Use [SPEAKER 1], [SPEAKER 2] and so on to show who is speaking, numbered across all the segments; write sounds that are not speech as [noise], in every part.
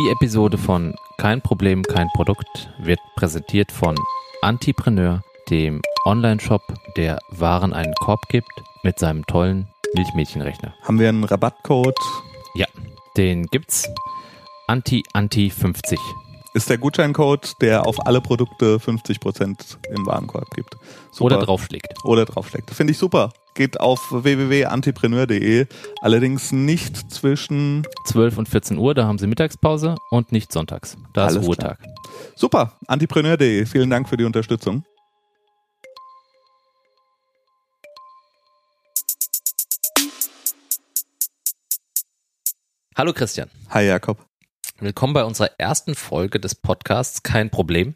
[SPEAKER 1] Die Episode von Kein Problem, kein Produkt wird präsentiert von Antipreneur, dem Online-Shop, der Waren einen Korb gibt mit seinem tollen Milchmädchenrechner.
[SPEAKER 2] Haben wir einen Rabattcode?
[SPEAKER 1] Ja, den gibt's. Anti-Anti-50.
[SPEAKER 2] Ist der Gutscheincode, der auf alle Produkte 50% im Warenkorb gibt.
[SPEAKER 1] Super. Oder draufschlägt.
[SPEAKER 2] Oder draufschlägt. Finde ich super. Geht auf www.antipreneur.de. Allerdings nicht zwischen
[SPEAKER 1] 12 und 14 Uhr, da haben Sie Mittagspause und nicht sonntags. Da ist Ruhetag.
[SPEAKER 2] Klar. Super. Antipreneur.de. Vielen Dank für die Unterstützung.
[SPEAKER 1] Hallo Christian.
[SPEAKER 2] Hi Jakob.
[SPEAKER 1] Willkommen bei unserer ersten Folge des Podcasts Kein Problem.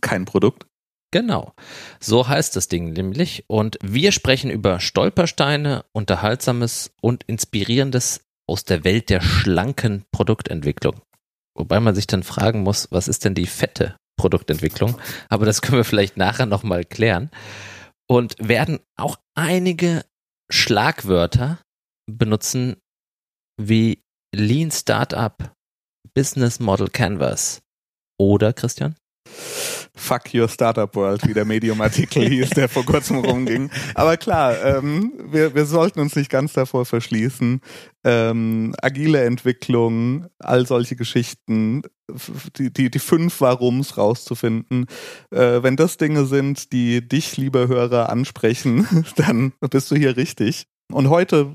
[SPEAKER 2] Kein Produkt.
[SPEAKER 1] Genau. So heißt das Ding nämlich. Und wir sprechen über Stolpersteine, Unterhaltsames und Inspirierendes aus der Welt der schlanken Produktentwicklung. Wobei man sich dann fragen muss, was ist denn die fette Produktentwicklung? Aber das können wir vielleicht nachher nochmal klären. Und werden auch einige Schlagwörter benutzen, wie Lean Startup Business Model Canvas. Oder, Christian?
[SPEAKER 2] Fuck Your Startup World, wie der Medium-Artikel hieß, der vor kurzem rumging. Aber klar, ähm, wir, wir sollten uns nicht ganz davor verschließen. Ähm, agile Entwicklung, all solche Geschichten, die, die, die fünf Warums rauszufinden. Äh, wenn das Dinge sind, die dich, liebe Hörer, ansprechen, [laughs] dann bist du hier richtig. Und heute,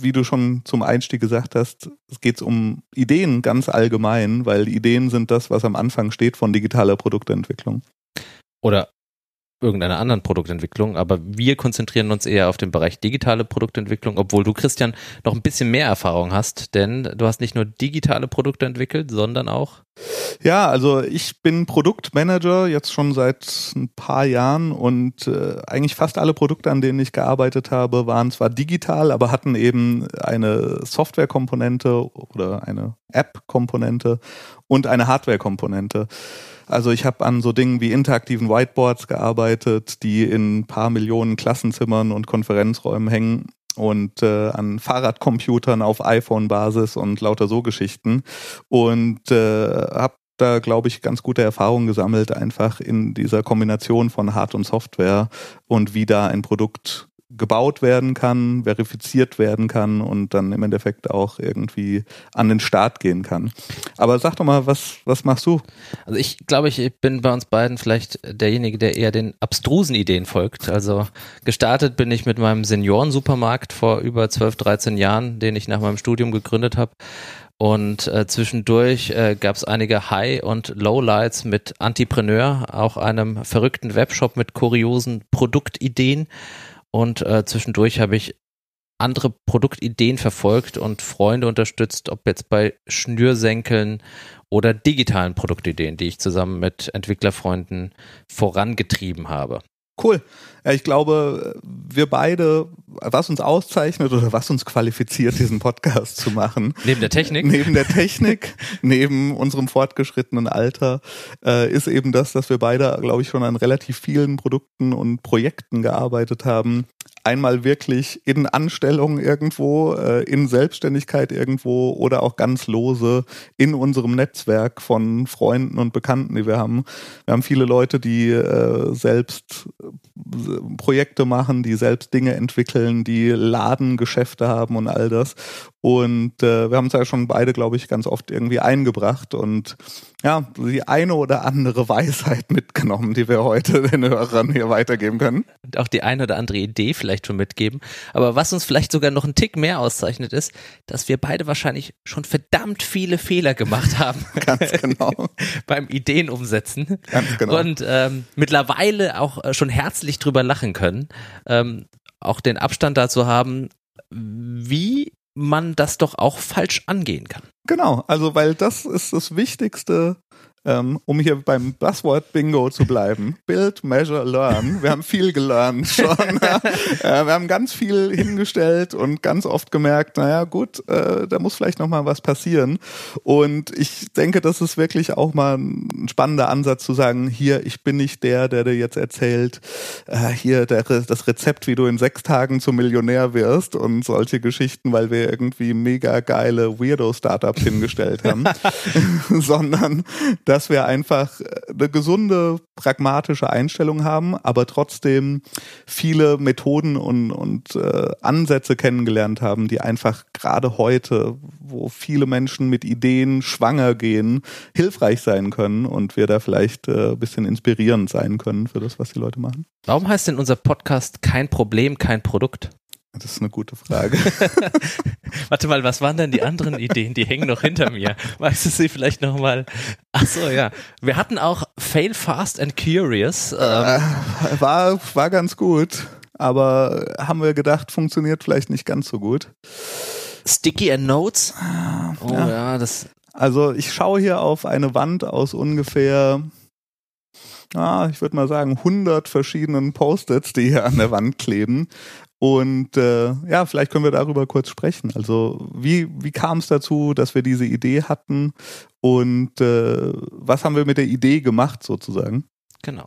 [SPEAKER 2] wie du schon zum Einstieg gesagt hast, geht es um Ideen ganz allgemein, weil Ideen sind das, was am Anfang steht von digitaler Produktentwicklung.
[SPEAKER 1] Oder irgendeiner anderen Produktentwicklung, aber wir konzentrieren uns eher auf den Bereich digitale Produktentwicklung, obwohl du, Christian, noch ein bisschen mehr Erfahrung hast, denn du hast nicht nur digitale Produkte entwickelt, sondern auch.
[SPEAKER 2] Ja, also ich bin Produktmanager jetzt schon seit ein paar Jahren und äh, eigentlich fast alle Produkte, an denen ich gearbeitet habe, waren zwar digital, aber hatten eben eine Softwarekomponente oder eine App-Komponente und eine Hardware-Komponente. Also ich habe an so Dingen wie interaktiven Whiteboards gearbeitet, die in paar Millionen Klassenzimmern und Konferenzräumen hängen und äh, an Fahrradcomputern auf iPhone-Basis und lauter so Geschichten. Und äh, habe da, glaube ich, ganz gute Erfahrungen gesammelt, einfach in dieser Kombination von Hard- und Software und wie da ein Produkt gebaut werden kann, verifiziert werden kann und dann im Endeffekt auch irgendwie an den Start gehen kann. Aber sag doch mal, was, was machst du?
[SPEAKER 1] Also ich glaube, ich bin bei uns beiden vielleicht derjenige, der eher den abstrusen Ideen folgt. Also gestartet bin ich mit meinem Seniorensupermarkt vor über 12, 13 Jahren, den ich nach meinem Studium gegründet habe. Und äh, zwischendurch äh, gab es einige High- und Lowlights mit Antipreneur, auch einem verrückten Webshop mit kuriosen Produktideen. Und äh, zwischendurch habe ich andere Produktideen verfolgt und Freunde unterstützt, ob jetzt bei Schnürsenkeln oder digitalen Produktideen, die ich zusammen mit Entwicklerfreunden vorangetrieben habe.
[SPEAKER 2] Cool. Ja, ich glaube, wir beide, was uns auszeichnet oder was uns qualifiziert, diesen Podcast zu machen.
[SPEAKER 1] Neben der Technik?
[SPEAKER 2] Neben der Technik, [laughs] neben unserem fortgeschrittenen Alter, äh, ist eben das, dass wir beide, glaube ich, schon an relativ vielen Produkten und Projekten gearbeitet haben, einmal wirklich in Anstellung irgendwo, äh, in Selbstständigkeit irgendwo oder auch ganz lose in unserem Netzwerk von Freunden und Bekannten, die wir haben. Wir haben viele Leute, die äh, selbst äh, Projekte machen, die selbst Dinge entwickeln, die Ladengeschäfte haben und all das. Und äh, wir haben es ja schon beide, glaube ich, ganz oft irgendwie eingebracht und ja, die eine oder andere Weisheit mitgenommen, die wir heute den Hörern hier weitergeben können.
[SPEAKER 1] Und auch die eine oder andere Idee vielleicht schon mitgeben. Aber was uns vielleicht sogar noch einen Tick mehr auszeichnet, ist, dass wir beide wahrscheinlich schon verdammt viele Fehler gemacht [laughs] haben.
[SPEAKER 2] Ganz genau. [laughs]
[SPEAKER 1] beim Ideen umsetzen.
[SPEAKER 2] Ganz genau.
[SPEAKER 1] Und ähm, mittlerweile auch schon herzlich drüber lachen können. Ähm, auch den Abstand dazu haben, wie man das doch auch falsch angehen kann.
[SPEAKER 2] Genau, also weil das ist das Wichtigste ähm, um hier beim Buzzword Bingo zu bleiben. [laughs] Build, Measure, Learn. Wir haben viel gelernt schon. [laughs] äh, wir haben ganz viel hingestellt und ganz oft gemerkt, naja gut, äh, da muss vielleicht nochmal was passieren. Und ich denke, das ist wirklich auch mal ein spannender Ansatz zu sagen, hier, ich bin nicht der, der dir jetzt erzählt, äh, hier der, das Rezept, wie du in sechs Tagen zum Millionär wirst und solche Geschichten, weil wir irgendwie mega geile Weirdo-Startups hingestellt haben, [laughs] sondern dass wir einfach eine gesunde, pragmatische Einstellung haben, aber trotzdem viele Methoden und, und äh, Ansätze kennengelernt haben, die einfach gerade heute, wo viele Menschen mit Ideen schwanger gehen, hilfreich sein können und wir da vielleicht äh, bisschen inspirierend sein können für das, was die Leute machen.
[SPEAKER 1] Warum heißt denn unser Podcast kein Problem, kein Produkt?
[SPEAKER 2] Das ist eine gute Frage. [laughs]
[SPEAKER 1] Warte mal, was waren denn die anderen Ideen? Die hängen noch hinter mir. Weißt du sie vielleicht noch mal? Ach so, ja. Wir hatten auch Fail Fast and Curious. Ähm. Äh,
[SPEAKER 2] war, war ganz gut, aber haben wir gedacht, funktioniert vielleicht nicht ganz so gut.
[SPEAKER 1] Sticky and Notes. Oh ja, ja das.
[SPEAKER 2] Also ich schaue hier auf eine Wand aus ungefähr ah, ich würde mal sagen, 100 verschiedenen Post-its, die hier an der Wand kleben. Und äh, ja, vielleicht können wir darüber kurz sprechen. Also wie, wie kam es dazu, dass wir diese Idee hatten und äh, was haben wir mit der Idee gemacht sozusagen?
[SPEAKER 1] Genau.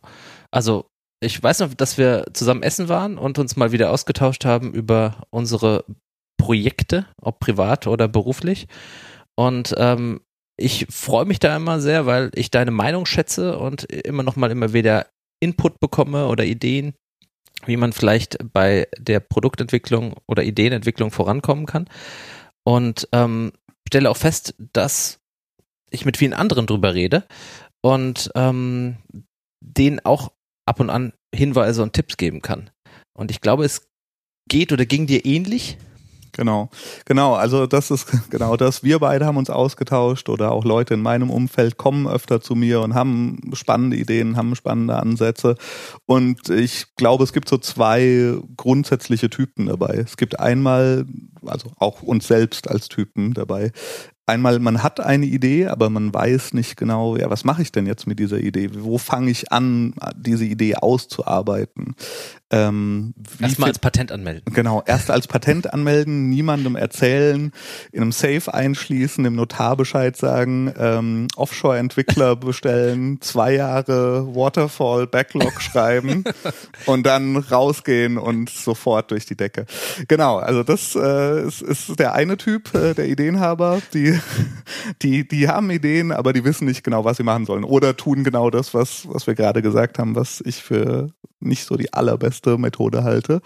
[SPEAKER 1] Also ich weiß noch, dass wir zusammen essen waren und uns mal wieder ausgetauscht haben über unsere Projekte, ob privat oder beruflich. Und ähm, ich freue mich da immer sehr, weil ich deine Meinung schätze und immer noch mal immer wieder Input bekomme oder Ideen wie man vielleicht bei der Produktentwicklung oder Ideenentwicklung vorankommen kann. Und ähm, stelle auch fest, dass ich mit vielen anderen drüber rede und ähm, denen auch ab und an Hinweise und Tipps geben kann. Und ich glaube, es geht oder ging dir ähnlich.
[SPEAKER 2] Genau, genau. Also das ist [laughs] genau das. Wir beide haben uns ausgetauscht oder auch Leute in meinem Umfeld kommen öfter zu mir und haben spannende Ideen, haben spannende Ansätze. Und ich glaube, es gibt so zwei grundsätzliche Typen dabei. Es gibt einmal, also auch uns selbst als Typen dabei, einmal, man hat eine Idee, aber man weiß nicht genau, ja, was mache ich denn jetzt mit dieser Idee? Wo fange ich an, diese Idee auszuarbeiten?
[SPEAKER 1] Ähm, Erstmal als Patent anmelden.
[SPEAKER 2] Genau, erst als Patent anmelden, niemandem erzählen, in einem Safe einschließen, dem Notarbescheid sagen, ähm, Offshore-Entwickler [laughs] bestellen, zwei Jahre Waterfall Backlog schreiben [laughs] und dann rausgehen und sofort durch die Decke. Genau, also das äh, ist, ist der eine Typ, äh, der Ideenhaber, die, [laughs] die, die haben Ideen, aber die wissen nicht genau, was sie machen sollen oder tun genau das, was, was wir gerade gesagt haben, was ich für nicht so die allerbeste Methode halte.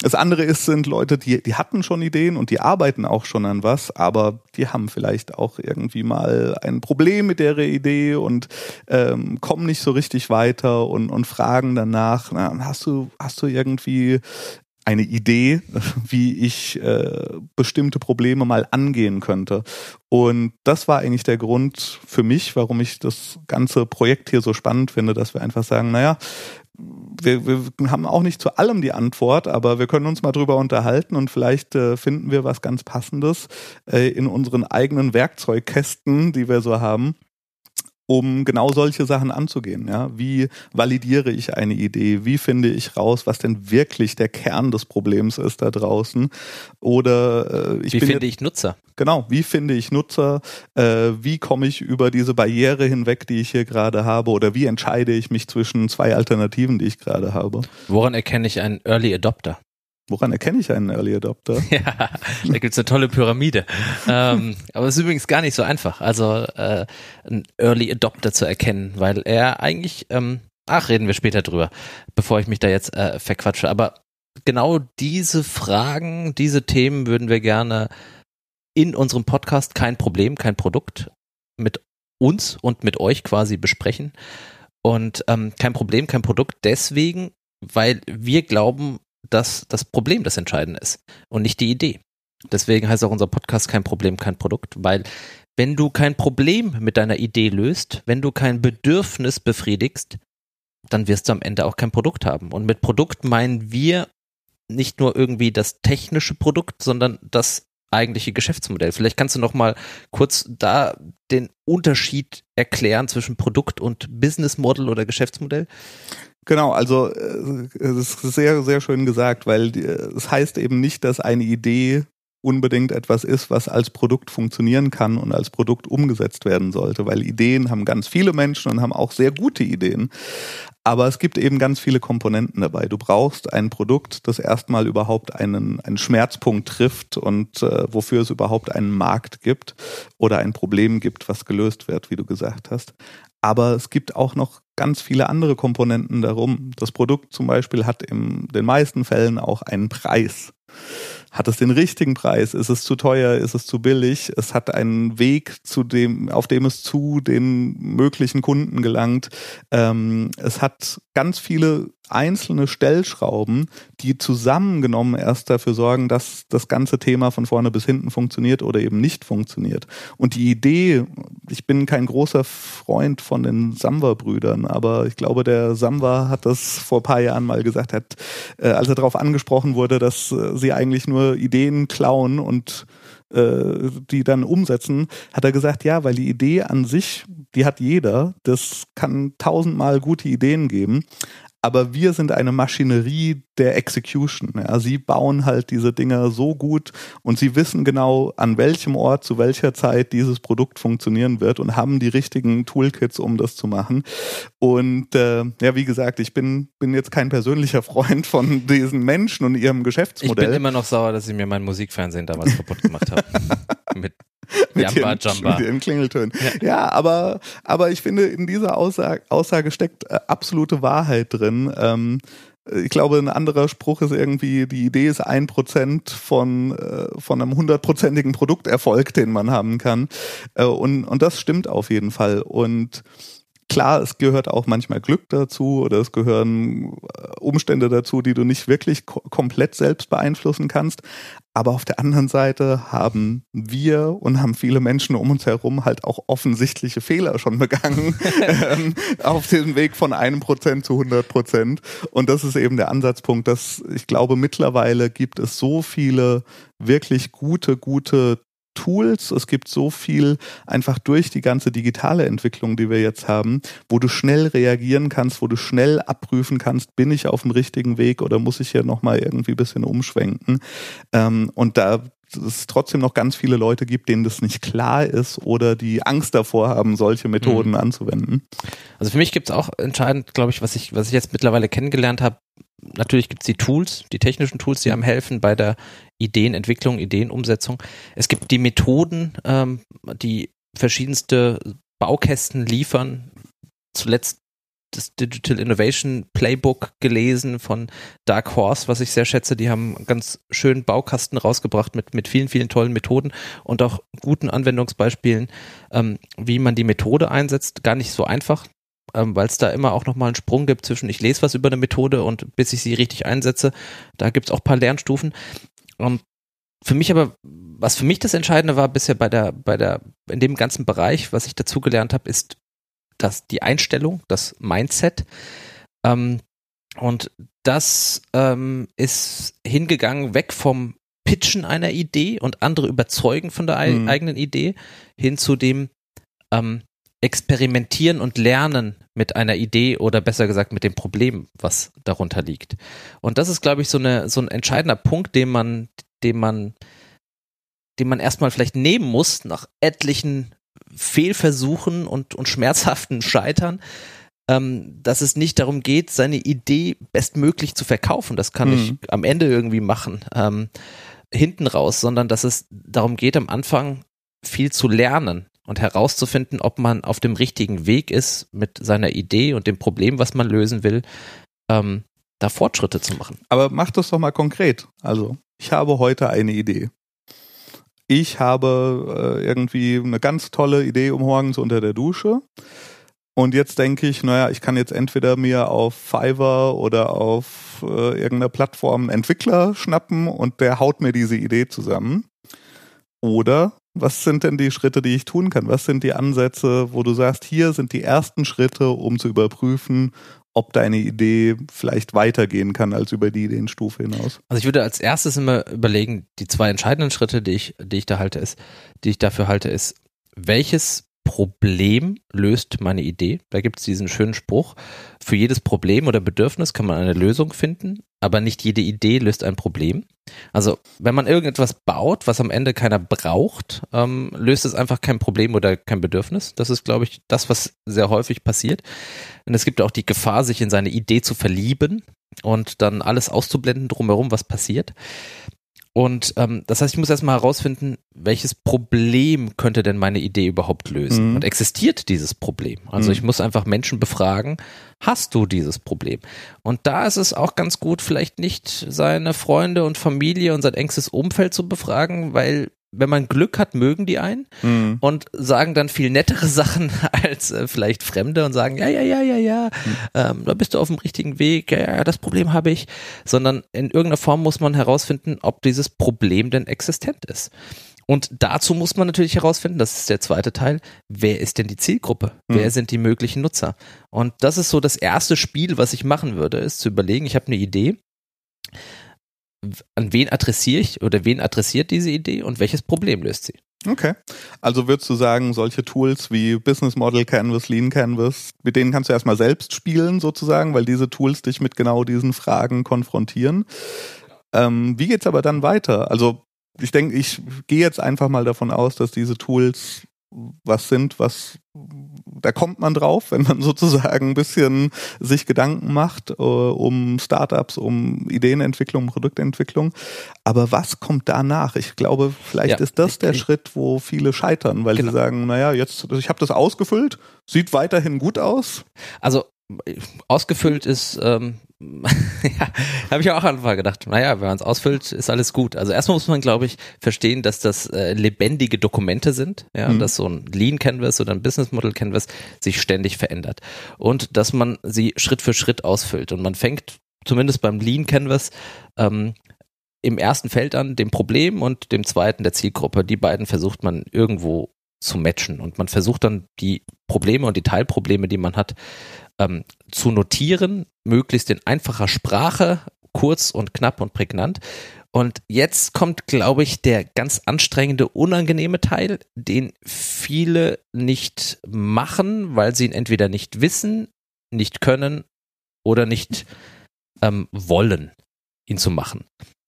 [SPEAKER 2] Das andere ist, sind Leute, die, die hatten schon Ideen und die arbeiten auch schon an was, aber die haben vielleicht auch irgendwie mal ein Problem mit der Idee und ähm, kommen nicht so richtig weiter und, und fragen danach, na, hast du, hast du irgendwie eine Idee, [laughs] wie ich äh, bestimmte Probleme mal angehen könnte. Und das war eigentlich der Grund für mich, warum ich das ganze Projekt hier so spannend finde, dass wir einfach sagen, naja, wir, wir haben auch nicht zu allem die Antwort, aber wir können uns mal drüber unterhalten und vielleicht äh, finden wir was ganz Passendes äh, in unseren eigenen Werkzeugkästen, die wir so haben um genau solche Sachen anzugehen. Ja? Wie validiere ich eine Idee? Wie finde ich raus, was denn wirklich der Kern des Problems ist da draußen? Oder
[SPEAKER 1] äh, ich wie finde ich Nutzer?
[SPEAKER 2] Genau, wie finde ich Nutzer? Äh, wie komme ich über diese Barriere hinweg, die ich hier gerade habe? Oder wie entscheide ich mich zwischen zwei Alternativen, die ich gerade habe?
[SPEAKER 1] Woran erkenne ich einen Early Adopter?
[SPEAKER 2] Woran erkenne ich einen Early Adopter? [laughs]
[SPEAKER 1] Ja, da gibt's eine tolle Pyramide. ähm, aber es ist übrigens gar nicht so einfach, also äh, einen Early Adopter zu erkennen, weil er eigentlich, ähm, ach, reden wir später drüber, bevor ich mich da jetzt äh, verquatsche. Aber genau diese Fragen, diese Themen würden wir gerne in unserem Podcast kein Problem, kein Produkt mit uns und mit euch quasi besprechen. Und ähm, kein Problem, kein Produkt deswegen, weil wir glauben, dass das Problem das Entscheidende ist und nicht die Idee. Deswegen heißt auch unser Podcast kein Problem, kein Produkt, weil wenn du kein Problem mit deiner Idee löst, wenn du kein Bedürfnis befriedigst, dann wirst du am Ende auch kein Produkt haben. Und mit Produkt meinen wir nicht nur irgendwie das technische Produkt, sondern das eigentliche Geschäftsmodell. Vielleicht kannst du noch mal kurz da den Unterschied erklären zwischen Produkt und Business Model oder Geschäftsmodell.
[SPEAKER 2] Genau, also äh, es ist sehr, sehr schön gesagt, weil es heißt eben nicht, dass eine Idee unbedingt etwas ist, was als Produkt funktionieren kann und als Produkt umgesetzt werden sollte, weil Ideen haben ganz viele Menschen und haben auch sehr gute Ideen. Aber es gibt eben ganz viele Komponenten dabei. Du brauchst ein Produkt, das erstmal überhaupt einen, einen Schmerzpunkt trifft und äh, wofür es überhaupt einen Markt gibt oder ein Problem gibt, was gelöst wird, wie du gesagt hast. Aber es gibt auch noch ganz viele andere Komponenten darum. Das Produkt zum Beispiel hat in den meisten Fällen auch einen Preis. Hat es den richtigen Preis? Ist es zu teuer? Ist es zu billig? Es hat einen Weg, zu dem, auf dem es zu den möglichen Kunden gelangt. Ähm, es hat ganz viele einzelne Stellschrauben, die zusammengenommen erst dafür sorgen, dass das ganze Thema von vorne bis hinten funktioniert oder eben nicht funktioniert. Und die Idee, ich bin kein großer Freund von den Samwa-Brüdern, aber ich glaube, der Samwa hat das vor paar Jahren mal gesagt, hat, äh, als er darauf angesprochen wurde, dass äh, sie eigentlich nur Ideen klauen und äh, die dann umsetzen, hat er gesagt, ja, weil die Idee an sich, die hat jeder, das kann tausendmal gute Ideen geben, aber wir sind eine Maschinerie der Execution. Ja, sie bauen halt diese Dinger so gut und sie wissen genau, an welchem Ort, zu welcher Zeit dieses Produkt funktionieren wird und haben die richtigen Toolkits, um das zu machen. Und äh, ja, wie gesagt, ich bin, bin jetzt kein persönlicher Freund von [laughs] diesen Menschen und ihrem Geschäftsmodell.
[SPEAKER 1] Ich bin immer noch sauer, dass sie mir mein Musikfernsehen damals kaputt gemacht haben. [laughs] Mit
[SPEAKER 2] mit, Jamba, den, Jamba. mit den Klingeltönen. Ja. ja, aber, aber ich finde, in dieser Aussage, Aussage steckt äh, absolute Wahrheit drin. Ähm, ich glaube, ein anderer Spruch ist irgendwie, die Idee ist ein Prozent von, äh, von einem hundertprozentigen Produkterfolg, den man haben kann. Äh, und, und das stimmt auf jeden Fall. Und Klar, es gehört auch manchmal Glück dazu oder es gehören äh, Umstände dazu, die du nicht wirklich ko komplett selbst beeinflussen kannst. Aber auf der anderen Seite haben wir und haben viele Menschen um uns herum halt auch offensichtliche Fehler schon begangen [laughs] ähm, auf diesem Weg von einem Prozent zu 100 Prozent. Und das ist eben der Ansatzpunkt, dass ich glaube, mittlerweile gibt es so viele wirklich gute, gute Tools, es gibt so viel einfach durch die ganze digitale Entwicklung, die wir jetzt haben, wo du schnell reagieren kannst, wo du schnell abprüfen kannst, bin ich auf dem richtigen Weg oder muss ich hier nochmal irgendwie ein bisschen umschwenken. Ähm, und da es trotzdem noch ganz viele Leute gibt, denen das nicht klar ist oder die Angst davor haben, solche Methoden mhm. anzuwenden.
[SPEAKER 1] Also für mich gibt es auch entscheidend, glaube ich, was ich, was ich jetzt mittlerweile kennengelernt habe, natürlich gibt es die Tools, die technischen Tools, die einem helfen bei der Ideenentwicklung, Ideenumsetzung. Es gibt die Methoden, ähm, die verschiedenste Baukästen liefern. Zuletzt das Digital Innovation Playbook gelesen von Dark Horse, was ich sehr schätze. Die haben ganz schön Baukasten rausgebracht mit, mit vielen, vielen tollen Methoden und auch guten Anwendungsbeispielen, ähm, wie man die Methode einsetzt. Gar nicht so einfach ähm, weil es da immer auch nochmal einen Sprung gibt zwischen ich lese was über eine Methode und bis ich sie richtig einsetze. Da gibt es auch ein paar Lernstufen. Und für mich aber, was für mich das Entscheidende war bisher bei der, bei der, in dem ganzen Bereich, was ich dazugelernt habe, ist dass die Einstellung, das Mindset. Ähm, und das ähm, ist hingegangen weg vom Pitchen einer Idee und andere überzeugen von der mhm. eigenen Idee hin zu dem ähm, experimentieren und lernen mit einer Idee oder besser gesagt mit dem Problem, was darunter liegt. Und das ist, glaube ich, so, eine, so ein entscheidender Punkt, den man, den man, den man erstmal vielleicht nehmen muss nach etlichen Fehlversuchen und, und schmerzhaften Scheitern, ähm, dass es nicht darum geht, seine Idee bestmöglich zu verkaufen. Das kann mhm. ich am Ende irgendwie machen, ähm, hinten raus, sondern dass es darum geht, am Anfang viel zu lernen und herauszufinden, ob man auf dem richtigen Weg ist mit seiner Idee und dem Problem, was man lösen will, ähm, da Fortschritte zu machen.
[SPEAKER 2] Aber mach das doch mal konkret. Also, ich habe heute eine Idee. Ich habe äh, irgendwie eine ganz tolle Idee um morgens unter der Dusche. Und jetzt denke ich, naja, ich kann jetzt entweder mir auf Fiverr oder auf äh, irgendeiner Plattform einen Entwickler schnappen und der haut mir diese Idee zusammen. Oder was sind denn die Schritte, die ich tun kann? Was sind die Ansätze, wo du sagst, hier sind die ersten Schritte, um zu überprüfen, ob deine Idee vielleicht weitergehen kann als über die Ideenstufe hinaus?
[SPEAKER 1] Also ich würde als erstes immer überlegen, die zwei entscheidenden Schritte, die ich, die ich da halte, ist, die ich dafür halte, ist, welches Problem löst meine Idee. Da gibt es diesen schönen Spruch, für jedes Problem oder Bedürfnis kann man eine Lösung finden, aber nicht jede Idee löst ein Problem. Also wenn man irgendetwas baut, was am Ende keiner braucht, ähm, löst es einfach kein Problem oder kein Bedürfnis. Das ist, glaube ich, das, was sehr häufig passiert. Und es gibt auch die Gefahr, sich in seine Idee zu verlieben und dann alles auszublenden drumherum, was passiert. Und ähm, das heißt, ich muss erstmal herausfinden, welches Problem könnte denn meine Idee überhaupt lösen? Mhm. Und existiert dieses Problem? Also mhm. ich muss einfach Menschen befragen, hast du dieses Problem? Und da ist es auch ganz gut, vielleicht nicht seine Freunde und Familie und sein engstes Umfeld zu befragen, weil wenn man Glück hat, mögen die einen mhm. und sagen dann viel nettere [laughs] Sachen als äh, vielleicht Fremde und sagen, ja, ja, ja, ja, ja, mhm. ähm, da bist du auf dem richtigen Weg, ja, ja, das Problem habe ich, sondern in irgendeiner Form muss man herausfinden, ob dieses Problem denn existent ist. Und dazu muss man natürlich herausfinden, das ist der zweite Teil, wer ist denn die Zielgruppe? Mhm. Wer sind die möglichen Nutzer? Und das ist so das erste Spiel, was ich machen würde, ist zu überlegen, ich habe eine Idee, an wen adressiere ich oder wen adressiert diese Idee und welches Problem löst sie?
[SPEAKER 2] Okay. Also würdest du sagen, solche Tools wie Business Model Canvas, Lean Canvas, mit denen kannst du erstmal selbst spielen sozusagen, weil diese Tools dich mit genau diesen Fragen konfrontieren. Ähm, wie geht's aber dann weiter? Also ich denke, ich gehe jetzt einfach mal davon aus, dass diese Tools was sind, was da kommt man drauf, wenn man [laughs] sozusagen ein bisschen sich Gedanken macht äh, um Startups, um Ideenentwicklung, Produktentwicklung. Aber was kommt danach? Ich glaube, vielleicht ja, ist das der Schritt, wo viele scheitern, weil genau. sie sagen, naja, jetzt, ich habe das ausgefüllt, sieht weiterhin gut aus.
[SPEAKER 1] Also ausgefüllt ist, ähm, [laughs] ja, habe ich auch am Anfang gedacht, naja, wenn man es ausfüllt, ist alles gut. Also erstmal muss man, glaube ich, verstehen, dass das äh, lebendige Dokumente sind, ja, mhm. dass so ein Lean Canvas oder ein Business Model Canvas sich ständig verändert und dass man sie Schritt für Schritt ausfüllt und man fängt zumindest beim Lean Canvas ähm, im ersten Feld an, dem Problem und dem zweiten der Zielgruppe. Die beiden versucht man irgendwo zu matchen und man versucht dann die Probleme und die Teilprobleme, die man hat, ähm, zu notieren, möglichst in einfacher Sprache, kurz und knapp und prägnant. Und jetzt kommt, glaube ich, der ganz anstrengende, unangenehme Teil, den viele nicht machen, weil sie ihn entweder nicht wissen, nicht können oder nicht ähm, wollen, ihn zu machen.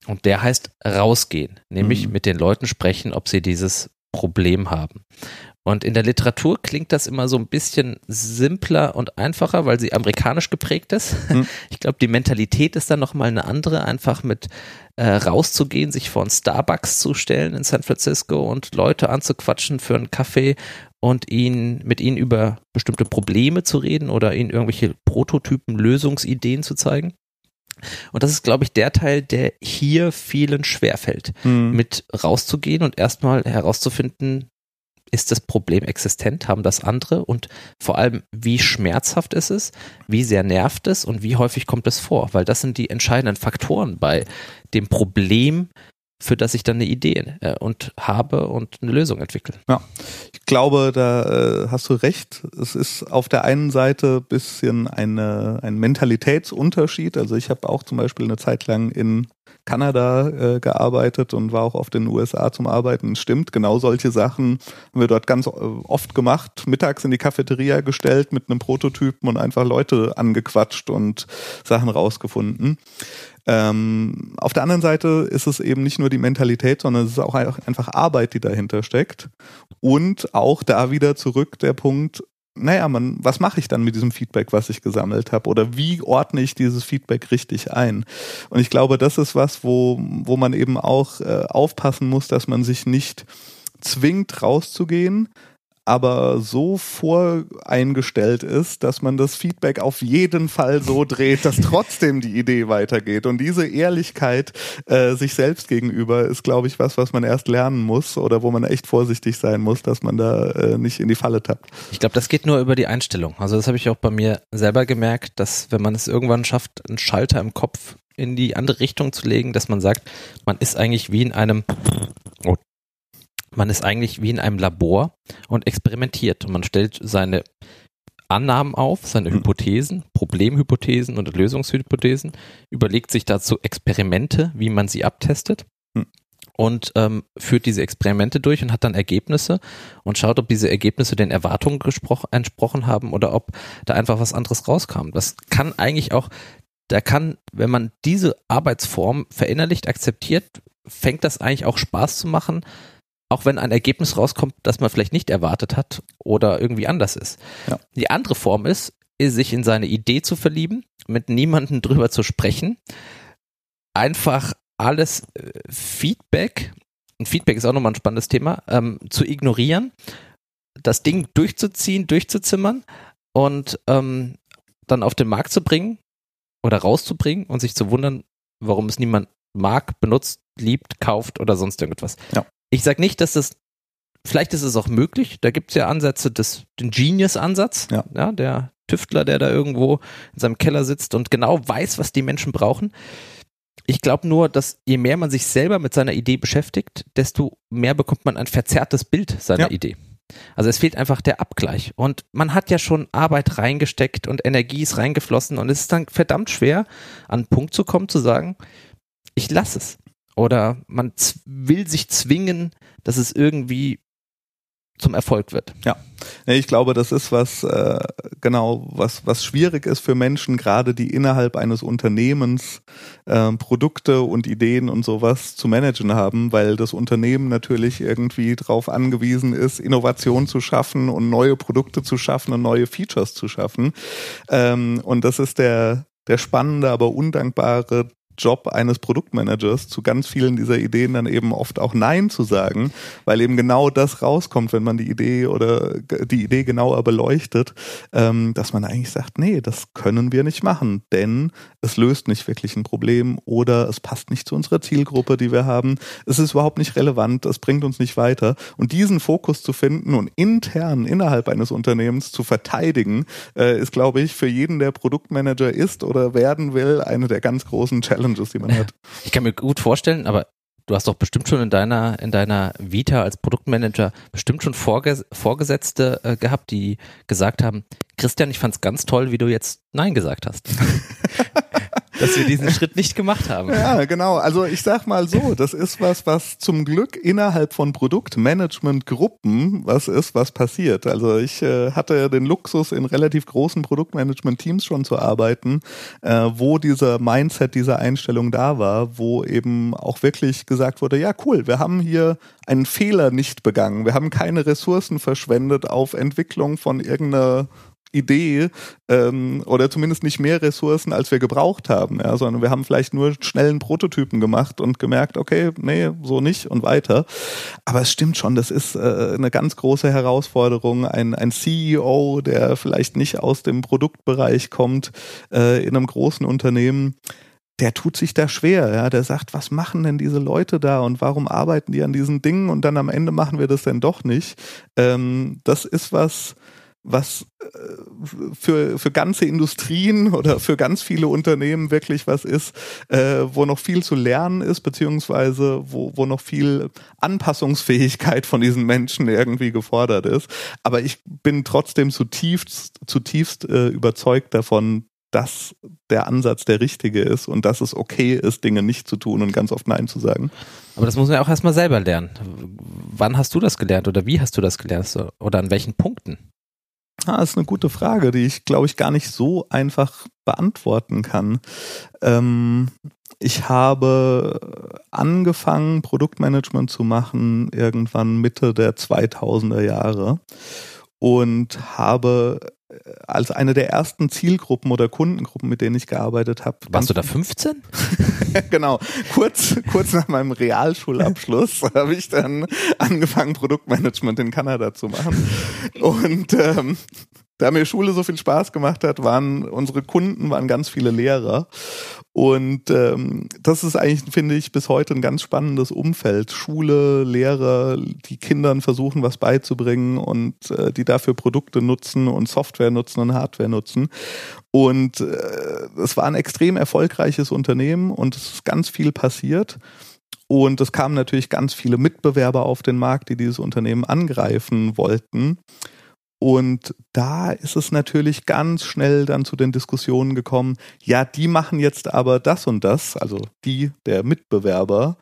[SPEAKER 1] Und der heißt rausgehen, nämlich mhm. mit den Leuten sprechen, ob sie dieses Problem haben. Und in der Literatur klingt das immer so ein bisschen simpler und einfacher, weil sie amerikanisch geprägt ist. Hm. [laughs] Ich glaube, die Mentalität ist dann nochmal eine andere, einfach mit äh, rauszugehen, sich vor ein Starbucks zu stellen in San Francisco und Leute anzuquatschen für einen Kaffee und ihn, mit ihnen über bestimmte Probleme zu reden oder ihnen irgendwelche Prototypen, Lösungsideen zu zeigen. Und das ist, glaube ich, der Teil, der hier vielen schwerfällt, mhm. mit rauszugehen und erstmal herauszufinden, ist das Problem existent, haben das andere und vor allem, wie schmerzhaft ist es, wie sehr nervt es und wie häufig kommt es vor, weil das sind die entscheidenden Faktoren bei dem Problem, für das ich dann eine Idee äh, und habe und eine Lösung entwickle.
[SPEAKER 2] Ja, ich glaube, da äh, hast du recht. Es ist auf der einen Seite bisschen eine, ein Mentalitätsunterschied. Also ich habe auch zum Beispiel eine Zeit lang in Kanada äh, gearbeitet und war auch oft in den USA zum Arbeiten. Stimmt, genau solche Sachen haben wir dort ganz äh, oft gemacht. Mittags in die Cafeteria gestellt mit einem Prototypen und einfach Leute angequatscht und Sachen rausgefunden. Ähm, auf der anderen Seite ist es eben nicht nur die Mentalität, sondern es ist auch einfach Arbeit, die dahinter steckt. Und auch da wieder zurück der Punkt, naja, man, was mache ich dann mit diesem Feedback, was ich gesammelt habe? Oder wie ordne ich dieses Feedback richtig ein? Und ich glaube, das ist was, wo, wo man eben auch äh, aufpassen muss, dass man sich nicht zwingt, rauszugehen, aber so voreingestellt ist, dass man das Feedback auf jeden Fall so dreht, dass trotzdem die Idee weitergeht. Und diese Ehrlichkeit äh, sich selbst gegenüber ist, glaube ich, was, was man erst lernen muss oder wo man echt vorsichtig sein muss, dass man da äh, nicht in die Falle tappt.
[SPEAKER 1] Ich glaube, das geht nur über die Einstellung. Also das habe ich auch bei mir selber gemerkt, dass wenn man es irgendwann schafft, einen Schalter im Kopf in die andere Richtung zu legen, dass man sagt, man ist eigentlich wie in einem, oh, man ist eigentlich wie in einem Labor und experimentiert und man stellt seine Annahmen auf, seine mhm. Hypothesen, Problemhypothesen und Lösungshypothesen, überlegt sich dazu Experimente, wie man sie abtestet mhm. und ähm, führt diese Experimente durch und hat dann Ergebnisse und schaut, ob diese Ergebnisse den Erwartungen entsprochen haben oder ob da einfach was anderes rauskam. Das kann eigentlich auch, da kann, wenn man diese Arbeitsform verinnerlicht, akzeptiert, fängt das eigentlich auch Spaß zu machen, auch wenn ein Ergebnis rauskommt, das man vielleicht nicht erwartet hat oder irgendwie anders ist. Ja. Die andere Form ist, sich in seine Idee zu verlieben, mit niemandem drüber zu sprechen, einfach alles äh, Feedback, und Feedback ist auch nochmal ein spannendes Thema, ähm, zu ignorieren, das Ding durchzuziehen, durchzuzimmern und ähm, dann auf den Markt zu bringen oder rauszubringen und sich zu wundern, warum es niemand mag, benutzt, liebt, kauft oder sonst irgendwas. Ja ich sage nicht, dass das, vielleicht ist es auch möglich, da gibt es ja Ansätze, des, den Genius-Ansatz, ja. ja, der Tüftler, der da irgendwo in seinem Keller sitzt und genau weiß, was die Menschen brauchen. Ich glaube nur, dass je mehr man sich selber mit seiner Idee beschäftigt, desto mehr bekommt man ein verzerrtes Bild seiner ja. Idee. Also es fehlt einfach der Abgleich. Und man hat ja schon Arbeit reingesteckt und Energie ist reingeflossen und es ist dann verdammt schwer, an einen Punkt zu kommen, zu sagen, ich lasse es oder man will sich zwingen, dass es irgendwie zum Erfolg wird.
[SPEAKER 2] Ja, ich glaube, das ist was äh, genau was was schwierig ist für Menschen, gerade die innerhalb eines Unternehmens äh, Produkte und Ideen und sowas zu managen haben, weil das Unternehmen natürlich irgendwie darauf angewiesen ist, Innovation zu schaffen und neue Produkte zu schaffen und neue Features zu schaffen. Ähm, und das ist der der spannende, aber undankbare Job eines Produktmanagers zu ganz vielen dieser Ideen dann eben oft auch Nein zu sagen, weil eben genau das rauskommt, wenn man die Idee oder die Idee genauer beleuchtet, ähm, dass man eigentlich sagt, nee, das können wir nicht machen, denn es löst nicht wirklich ein Problem oder es passt nicht zu unserer Zielgruppe, die wir haben. Es ist überhaupt nicht relevant, es bringt uns nicht weiter. Und diesen Fokus zu finden und intern innerhalb eines Unternehmens zu verteidigen, äh, ist, glaube ich, für jeden, der Produktmanager ist oder werden will, eine der ganz großen Challenges Challenges, die man hat. [laughs]
[SPEAKER 1] Ich kann mir gut vorstellen, aber du hast doch bestimmt schon in deiner, in deiner Vita als Produktmanager bestimmt schon Vorges Vorgesetzte äh, gehabt, die gesagt haben, Christian, ich fand's ganz toll, wie du jetzt Nein gesagt hast. [laughs] dass wir diesen Schritt nicht gemacht haben.
[SPEAKER 2] Ja, genau. Also ich sag mal so, das ist was, was zum Glück innerhalb von Produktmanagement-Gruppen was ist, was passiert. Also ich äh, hatte den Luxus, in relativ großen Produktmanagement-Teams schon zu arbeiten, äh, wo dieser Mindset, diese Einstellung da war, wo eben auch wirklich gesagt wurde, ja cool, wir haben hier einen Fehler nicht begangen. Wir haben keine Ressourcen verschwendet auf Entwicklung von irgendeiner Idee ähm, oder zumindest nicht mehr Ressourcen, als wir gebraucht haben, ja, sondern wir haben vielleicht nur schnellen Prototypen gemacht und gemerkt, okay, nee, so nicht und weiter. Aber es stimmt schon, das ist äh, eine ganz große Herausforderung. Ein, ein CEO, der vielleicht nicht aus dem Produktbereich kommt, äh, in einem großen Unternehmen, der tut sich da schwer, ja, der sagt, was machen denn diese Leute da und warum arbeiten die an diesen Dingen und dann am Ende machen wir das denn doch nicht. Ähm, das ist was, was äh, für, für ganze Industrien oder für ganz viele Unternehmen wirklich was ist, äh, wo noch viel zu lernen ist, beziehungsweise wo, wo noch viel Anpassungsfähigkeit von diesen Menschen irgendwie gefordert ist. Aber ich bin trotzdem zutiefst, zutiefst äh, überzeugt davon, dass der Ansatz der richtige ist und dass es okay ist, Dinge nicht zu tun und ganz oft Nein zu sagen.
[SPEAKER 1] Aber das muss man ja auch erstmal selber lernen. Wann hast du das gelernt oder wie hast du das gelernt oder an welchen Punkten?
[SPEAKER 2] Ah, ist eine gute Frage, die ich, glaube ich, gar nicht so einfach beantworten kann. Ähm, ich habe angefangen, Produktmanagement zu machen irgendwann Mitte der 2000er Jahre und habe als eine der ersten Zielgruppen oder Kundengruppen, mit denen ich gearbeitet habe.
[SPEAKER 1] Warst du da 15? [laughs]
[SPEAKER 2] genau. Kurz, kurz nach meinem Realschulabschluss [laughs] habe ich dann angefangen, Produktmanagement in Kanada zu machen. Und ähm, da mir Schule so viel Spaß gemacht hat, waren unsere Kunden waren ganz viele Lehrer und ähm, das ist eigentlich, finde ich, bis heute ein ganz spannendes Umfeld. Schule, Lehrer, die Kindern versuchen, was beizubringen und äh, die dafür Produkte nutzen und Software nutzen und Hardware nutzen. Und äh, es war ein extrem erfolgreiches Unternehmen und es ist ganz viel passiert. Und es kamen natürlich ganz viele Mitbewerber auf den Markt, die dieses Unternehmen angreifen wollten. Und da ist es natürlich ganz schnell dann zu den Diskussionen gekommen, ja, die machen jetzt aber das und das, also die, der Mitbewerber,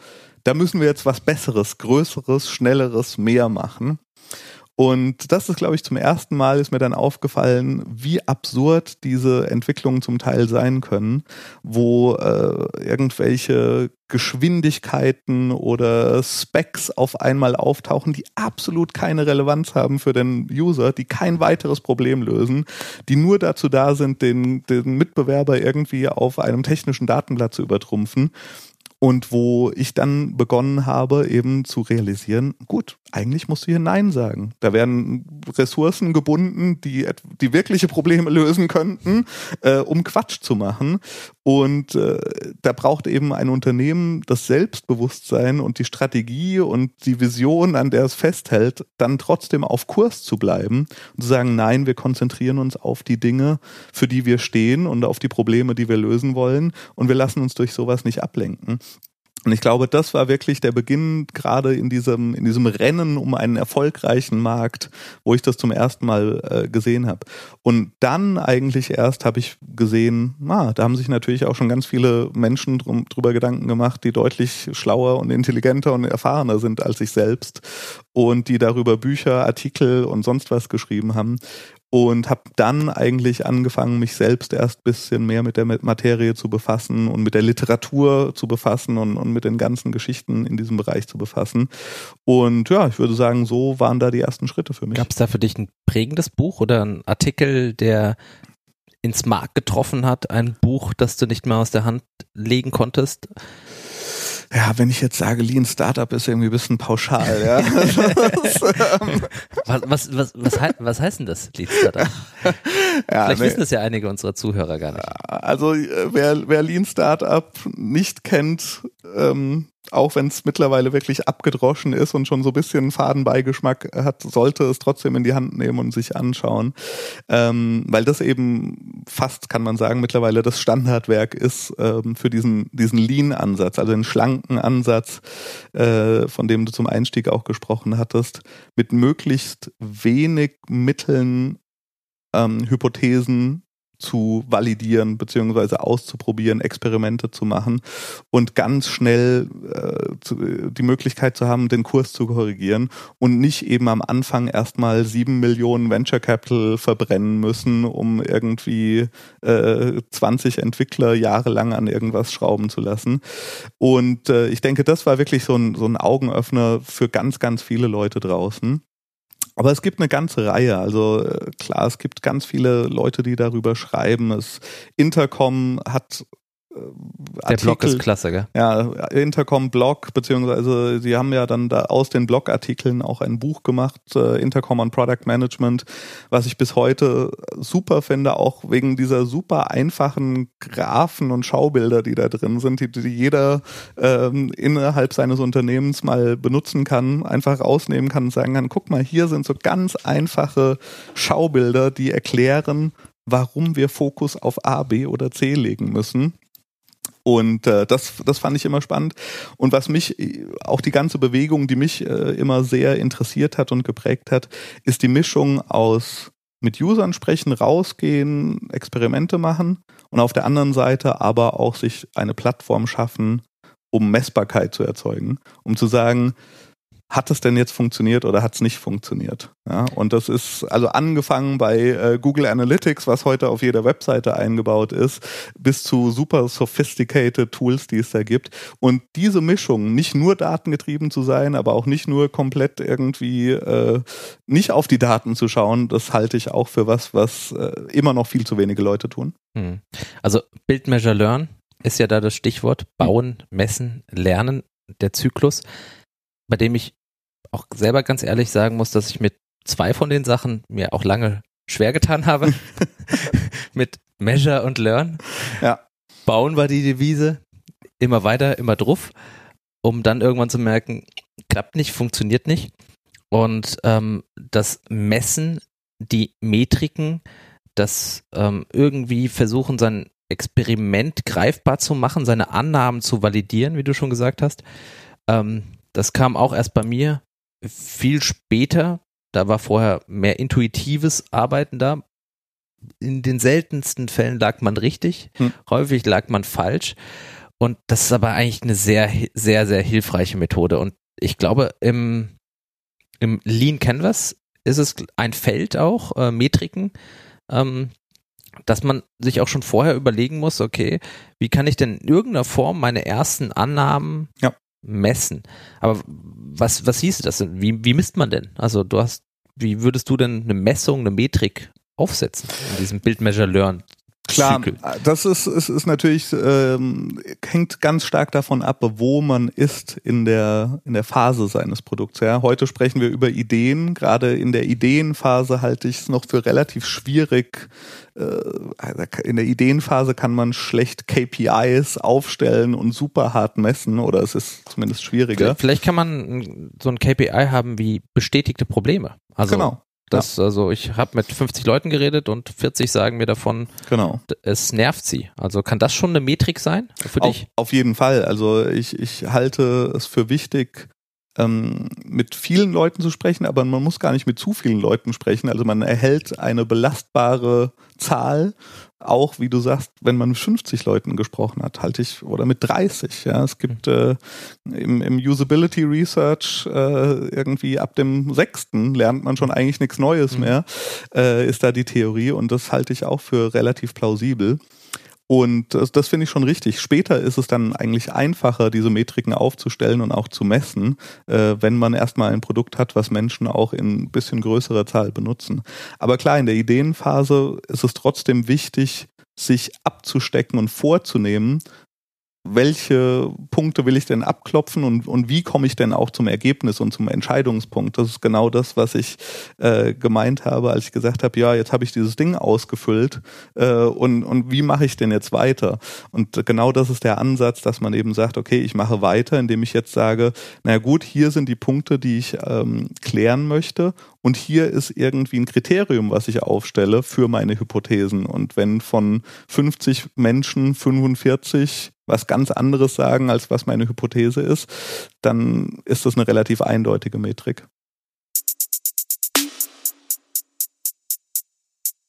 [SPEAKER 2] da müssen wir jetzt was Besseres, Größeres, Schnelleres, mehr machen. Und das ist, glaube ich, zum ersten Mal ist mir dann aufgefallen, wie absurd diese Entwicklungen zum Teil sein können, wo äh, irgendwelche Geschwindigkeiten oder Specs auf einmal auftauchen, die absolut keine Relevanz haben für den User, die kein weiteres Problem lösen, die nur dazu da sind, den, den Mitbewerber irgendwie auf einem technischen Datenblatt zu übertrumpfen. Und wo ich dann begonnen habe, eben zu realisieren, gut, eigentlich musst du hier Nein sagen. Da werden Ressourcen gebunden, die, die wirkliche Probleme lösen könnten, äh, um Quatsch zu machen. Und äh, da braucht eben ein Unternehmen das Selbstbewusstsein und die Strategie und die Vision, an der es festhält, dann trotzdem auf Kurs zu bleiben und zu sagen, nein, wir konzentrieren uns auf die Dinge, für die wir stehen und auf die Probleme, die wir lösen wollen. Und wir lassen uns durch sowas nicht ablenken. Und ich glaube, das war wirklich der Beginn gerade in diesem, in diesem Rennen um einen erfolgreichen Markt, wo ich das zum ersten Mal äh, gesehen habe. Und dann eigentlich erst habe ich gesehen, ah, da haben sich natürlich auch schon ganz viele Menschen drum, drüber Gedanken gemacht, die deutlich schlauer und intelligenter und erfahrener sind als ich selbst und die darüber Bücher, Artikel und sonst was geschrieben haben und habe dann eigentlich angefangen, mich selbst erst bisschen mehr mit der Materie zu befassen und mit der Literatur zu befassen und, und mit den ganzen Geschichten in diesem Bereich zu befassen. Und ja, ich würde sagen, so waren da die ersten Schritte für mich.
[SPEAKER 1] Gab es da für dich ein prägendes Buch oder ein Artikel, der ins Markt getroffen hat, ein Buch, das du nicht mehr aus der Hand legen konntest?
[SPEAKER 2] Ja, wenn ich jetzt sage, Lean Startup ist irgendwie ein bisschen pauschal, ja. [laughs]
[SPEAKER 1] was, was, was, was, he was heißt denn das, Lean Startup? [laughs] Ja, Vielleicht nee. wissen das ja einige unserer Zuhörer gar nicht.
[SPEAKER 2] Also wer, wer Lean Startup nicht kennt, ähm, auch wenn es mittlerweile wirklich abgedroschen ist und schon so ein bisschen Fadenbeigeschmack hat, sollte es trotzdem in die Hand nehmen und sich anschauen, ähm, weil das eben fast, kann man sagen, mittlerweile das Standardwerk ist ähm, für diesen, diesen Lean-Ansatz, also den schlanken Ansatz, äh, von dem du zum Einstieg auch gesprochen hattest, mit möglichst wenig Mitteln ähm, Hypothesen zu validieren beziehungsweise auszuprobieren, Experimente zu machen und ganz schnell äh, zu, die Möglichkeit zu haben, den Kurs zu korrigieren und nicht eben am Anfang erstmal sieben Millionen Venture Capital verbrennen müssen, um irgendwie äh, 20 Entwickler jahrelang an irgendwas schrauben zu lassen. Und äh, ich denke, das war wirklich so ein, so ein Augenöffner für ganz, ganz viele Leute draußen. Aber es gibt eine ganze Reihe. Also äh, klar, es gibt ganz viele Leute, die darüber schreiben. Es Intercom hat
[SPEAKER 1] der Blog ist klasse, gell?
[SPEAKER 2] Ja, Intercom Blog, beziehungsweise sie haben ja dann da aus den Blogartikeln auch ein Buch gemacht, äh, Intercom on Product Management, was ich bis heute super finde, auch wegen dieser super einfachen Graphen und Schaubilder, die da drin sind, die, die jeder ähm, innerhalb seines Unternehmens mal benutzen kann, einfach rausnehmen kann und sagen kann, guck mal, hier sind so ganz einfache Schaubilder, die erklären, warum wir Fokus auf A, B oder C legen müssen. Und äh, das, das fand ich immer spannend. Und was mich, auch die ganze Bewegung, die mich äh, immer sehr interessiert hat und geprägt hat, ist die Mischung aus mit Usern sprechen, rausgehen, Experimente machen und auf der anderen Seite aber auch sich eine Plattform schaffen, um Messbarkeit zu erzeugen, um zu sagen, hat es denn jetzt funktioniert oder hat es nicht funktioniert? Ja, und das ist also angefangen bei äh, Google Analytics, was heute auf jeder Webseite eingebaut ist, bis zu super sophisticated Tools, die es da gibt. Und diese Mischung, nicht nur datengetrieben zu sein, aber auch nicht nur komplett irgendwie äh, nicht auf die Daten zu schauen, das halte ich auch für was, was äh, immer noch viel zu wenige Leute tun. Hm.
[SPEAKER 1] Also Build, Measure, Learn ist ja da das Stichwort. Bauen, messen, lernen, der Zyklus bei dem ich auch selber ganz ehrlich sagen muss, dass ich mit zwei von den Sachen mir auch lange schwer getan habe. [laughs] mit Measure und Learn.
[SPEAKER 2] Ja.
[SPEAKER 1] Bauen war die Devise. Immer weiter, immer drauf, um dann irgendwann zu merken, klappt nicht, funktioniert nicht. Und ähm, das Messen, die Metriken, das ähm, irgendwie versuchen, sein Experiment greifbar zu machen, seine Annahmen zu validieren, wie du schon gesagt hast, ähm, das kam auch erst bei mir viel später. Da war vorher mehr intuitives Arbeiten da. In den seltensten Fällen lag man richtig, hm. häufig lag man falsch. Und das ist aber eigentlich eine sehr, sehr, sehr hilfreiche Methode. Und ich glaube, im, im Lean Canvas ist es ein Feld auch, äh, Metriken, ähm, dass man sich auch schon vorher überlegen muss, okay, wie kann ich denn in irgendeiner Form meine ersten Annahmen ja. Messen? Aber was, was hieß das denn? Wie, wie misst man denn? Also du hast, wie würdest du denn eine Messung, eine Metrik aufsetzen in diesem Build Measure Learn
[SPEAKER 2] Klar, das ist, ist, ist natürlich, ähm, hängt ganz stark davon ab, wo man ist in der, in der Phase seines Produkts. Ja. Heute sprechen wir über Ideen. Gerade in der Ideenphase halte ich es noch für relativ schwierig. Äh, in der Ideenphase kann man schlecht KPIs aufstellen und super hart messen oder es ist zumindest schwieriger.
[SPEAKER 1] Vielleicht kann man so ein KPI haben wie bestätigte Probleme. Also genau. Das, ja. also ich habe mit 50 Leuten geredet und 40 sagen mir davon, genau. es nervt sie. Also kann das schon eine Metrik sein für
[SPEAKER 2] auf,
[SPEAKER 1] dich?
[SPEAKER 2] Auf jeden Fall. Also ich, ich halte es für wichtig, ähm, mit vielen Leuten zu sprechen, aber man muss gar nicht mit zu vielen Leuten sprechen. Also man erhält eine belastbare Zahl auch, wie du sagst, wenn man mit 50 Leuten gesprochen hat, halte ich, oder mit 30, ja. Es gibt äh, im, im Usability Research äh, irgendwie ab dem sechsten lernt man schon eigentlich nichts Neues mhm. mehr, äh, ist da die Theorie und das halte ich auch für relativ plausibel. Und das, das finde ich schon richtig. Später ist es dann eigentlich einfacher, diese Metriken aufzustellen und auch zu messen, äh, wenn man erstmal ein Produkt hat, was Menschen auch in ein bisschen größerer Zahl benutzen. Aber klar, in der Ideenphase ist es trotzdem wichtig, sich abzustecken und vorzunehmen, welche Punkte will ich denn abklopfen und, und wie komme ich denn auch zum Ergebnis und zum Entscheidungspunkt? Das ist genau das, was ich äh, gemeint habe, als ich gesagt habe, ja, jetzt habe ich dieses Ding ausgefüllt äh, und, und wie mache ich denn jetzt weiter? Und genau das ist der Ansatz, dass man eben sagt, okay, ich mache weiter, indem ich jetzt sage, na gut, hier sind die Punkte, die ich ähm, klären möchte und hier ist irgendwie ein Kriterium, was ich aufstelle für meine Hypothesen. Und wenn von 50 Menschen 45 was ganz anderes sagen, als was meine Hypothese ist, dann ist das eine relativ eindeutige Metrik.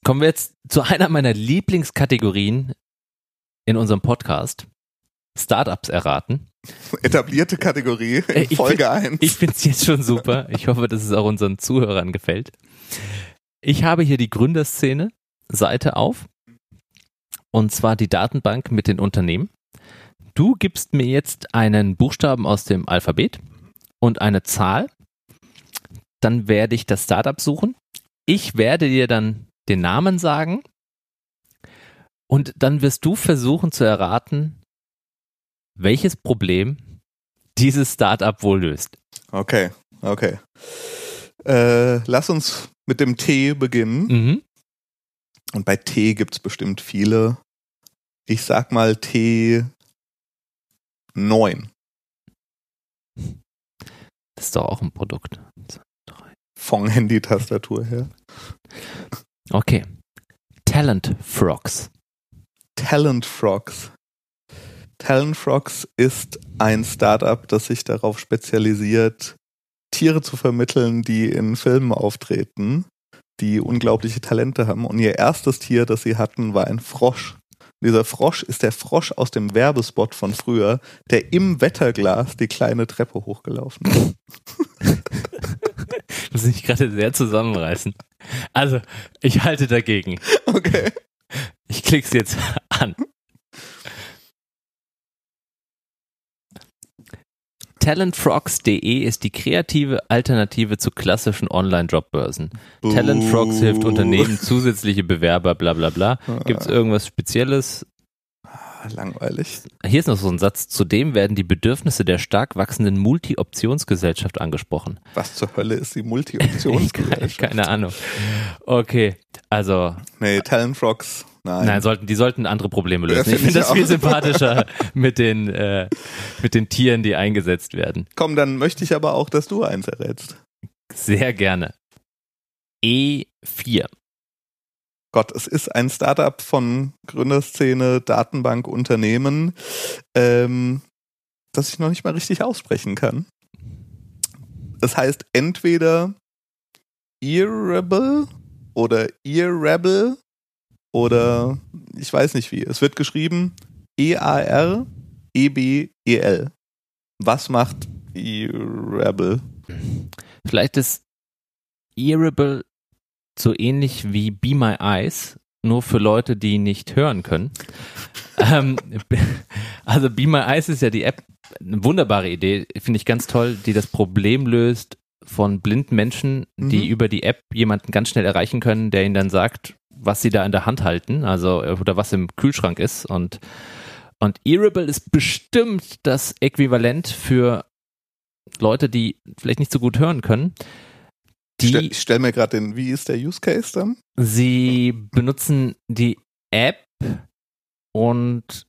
[SPEAKER 1] Kommen wir jetzt zu einer meiner Lieblingskategorien in unserem Podcast. Startups erraten.
[SPEAKER 2] Etablierte Kategorie in Folge 1.
[SPEAKER 1] Ich finde es jetzt schon super. Ich hoffe, dass es auch unseren Zuhörern gefällt. Ich habe hier die Gründerszene Seite auf. Und zwar die Datenbank mit den Unternehmen. Du gibst mir jetzt einen Buchstaben aus dem Alphabet und eine Zahl. Dann werde ich das Startup suchen. Ich werde dir dann den Namen sagen. Und dann wirst du versuchen zu erraten, welches Problem dieses Startup wohl löst.
[SPEAKER 2] Okay, okay. Äh, lass uns mit dem T beginnen. Mhm. Und bei T gibt es bestimmt viele. Ich sag mal T 9.
[SPEAKER 1] Das ist doch auch ein Produkt.
[SPEAKER 2] Von Handy-Tastatur her.
[SPEAKER 1] Okay. Talent Frogs.
[SPEAKER 2] Talent Frogs. Talent Frogs ist ein Startup, das sich darauf spezialisiert, Tiere zu vermitteln, die in Filmen auftreten, die unglaubliche Talente haben. Und ihr erstes Tier, das sie hatten, war ein Frosch. Dieser Frosch ist der Frosch aus dem Werbespot von früher, der im Wetterglas die kleine Treppe hochgelaufen ist. [laughs]
[SPEAKER 1] ich muss mich gerade sehr zusammenreißen. Also, ich halte dagegen.
[SPEAKER 2] Okay.
[SPEAKER 1] Ich klick's jetzt an. Talentfrogs.de ist die kreative Alternative zu klassischen Online-Jobbörsen. Talentfrogs hilft Unternehmen zusätzliche Bewerber, bla bla bla. Gibt es irgendwas Spezielles?
[SPEAKER 2] Ah, langweilig.
[SPEAKER 1] Hier ist noch so ein Satz. Zudem werden die Bedürfnisse der stark wachsenden Multi-Optionsgesellschaft angesprochen.
[SPEAKER 2] Was zur Hölle ist die Multi-Optionsgesellschaft? [laughs]
[SPEAKER 1] Keine Ahnung. Okay, also.
[SPEAKER 2] Nee, Talentfrogs
[SPEAKER 1] Nein. Nein, sollten, die sollten andere Probleme lösen. Ja, ich finde das viel sympathischer [laughs] mit den, äh, mit den Tieren, die eingesetzt werden.
[SPEAKER 2] Komm, dann möchte ich aber auch, dass du eins errätst.
[SPEAKER 1] Sehr gerne. E4.
[SPEAKER 2] Gott, es ist ein Startup von Gründerszene, Datenbank, Unternehmen, ähm, das ich noch nicht mal richtig aussprechen kann. Es heißt entweder Earable oder Earrebel oder ich weiß nicht wie. Es wird geschrieben E-A-R-E-B-E-L. Was macht Earrebel?
[SPEAKER 1] Vielleicht ist Earable so ähnlich wie Be My Eyes, nur für Leute, die nicht hören können. [laughs] ähm, also Be My Eyes ist ja die App, eine wunderbare Idee, finde ich ganz toll, die das Problem löst von blinden Menschen, die
[SPEAKER 2] Mhm.
[SPEAKER 1] über die App jemanden ganz schnell erreichen können, der ihnen dann sagt, was sie da in der Hand halten, also äh, oder was im Kühlschrank ist und und Earable ist bestimmt das Äquivalent für Leute, die vielleicht nicht so gut hören können. Die,
[SPEAKER 2] ich stell mir gerade den, wie ist der Use Case dann?
[SPEAKER 1] sie benutzen die App und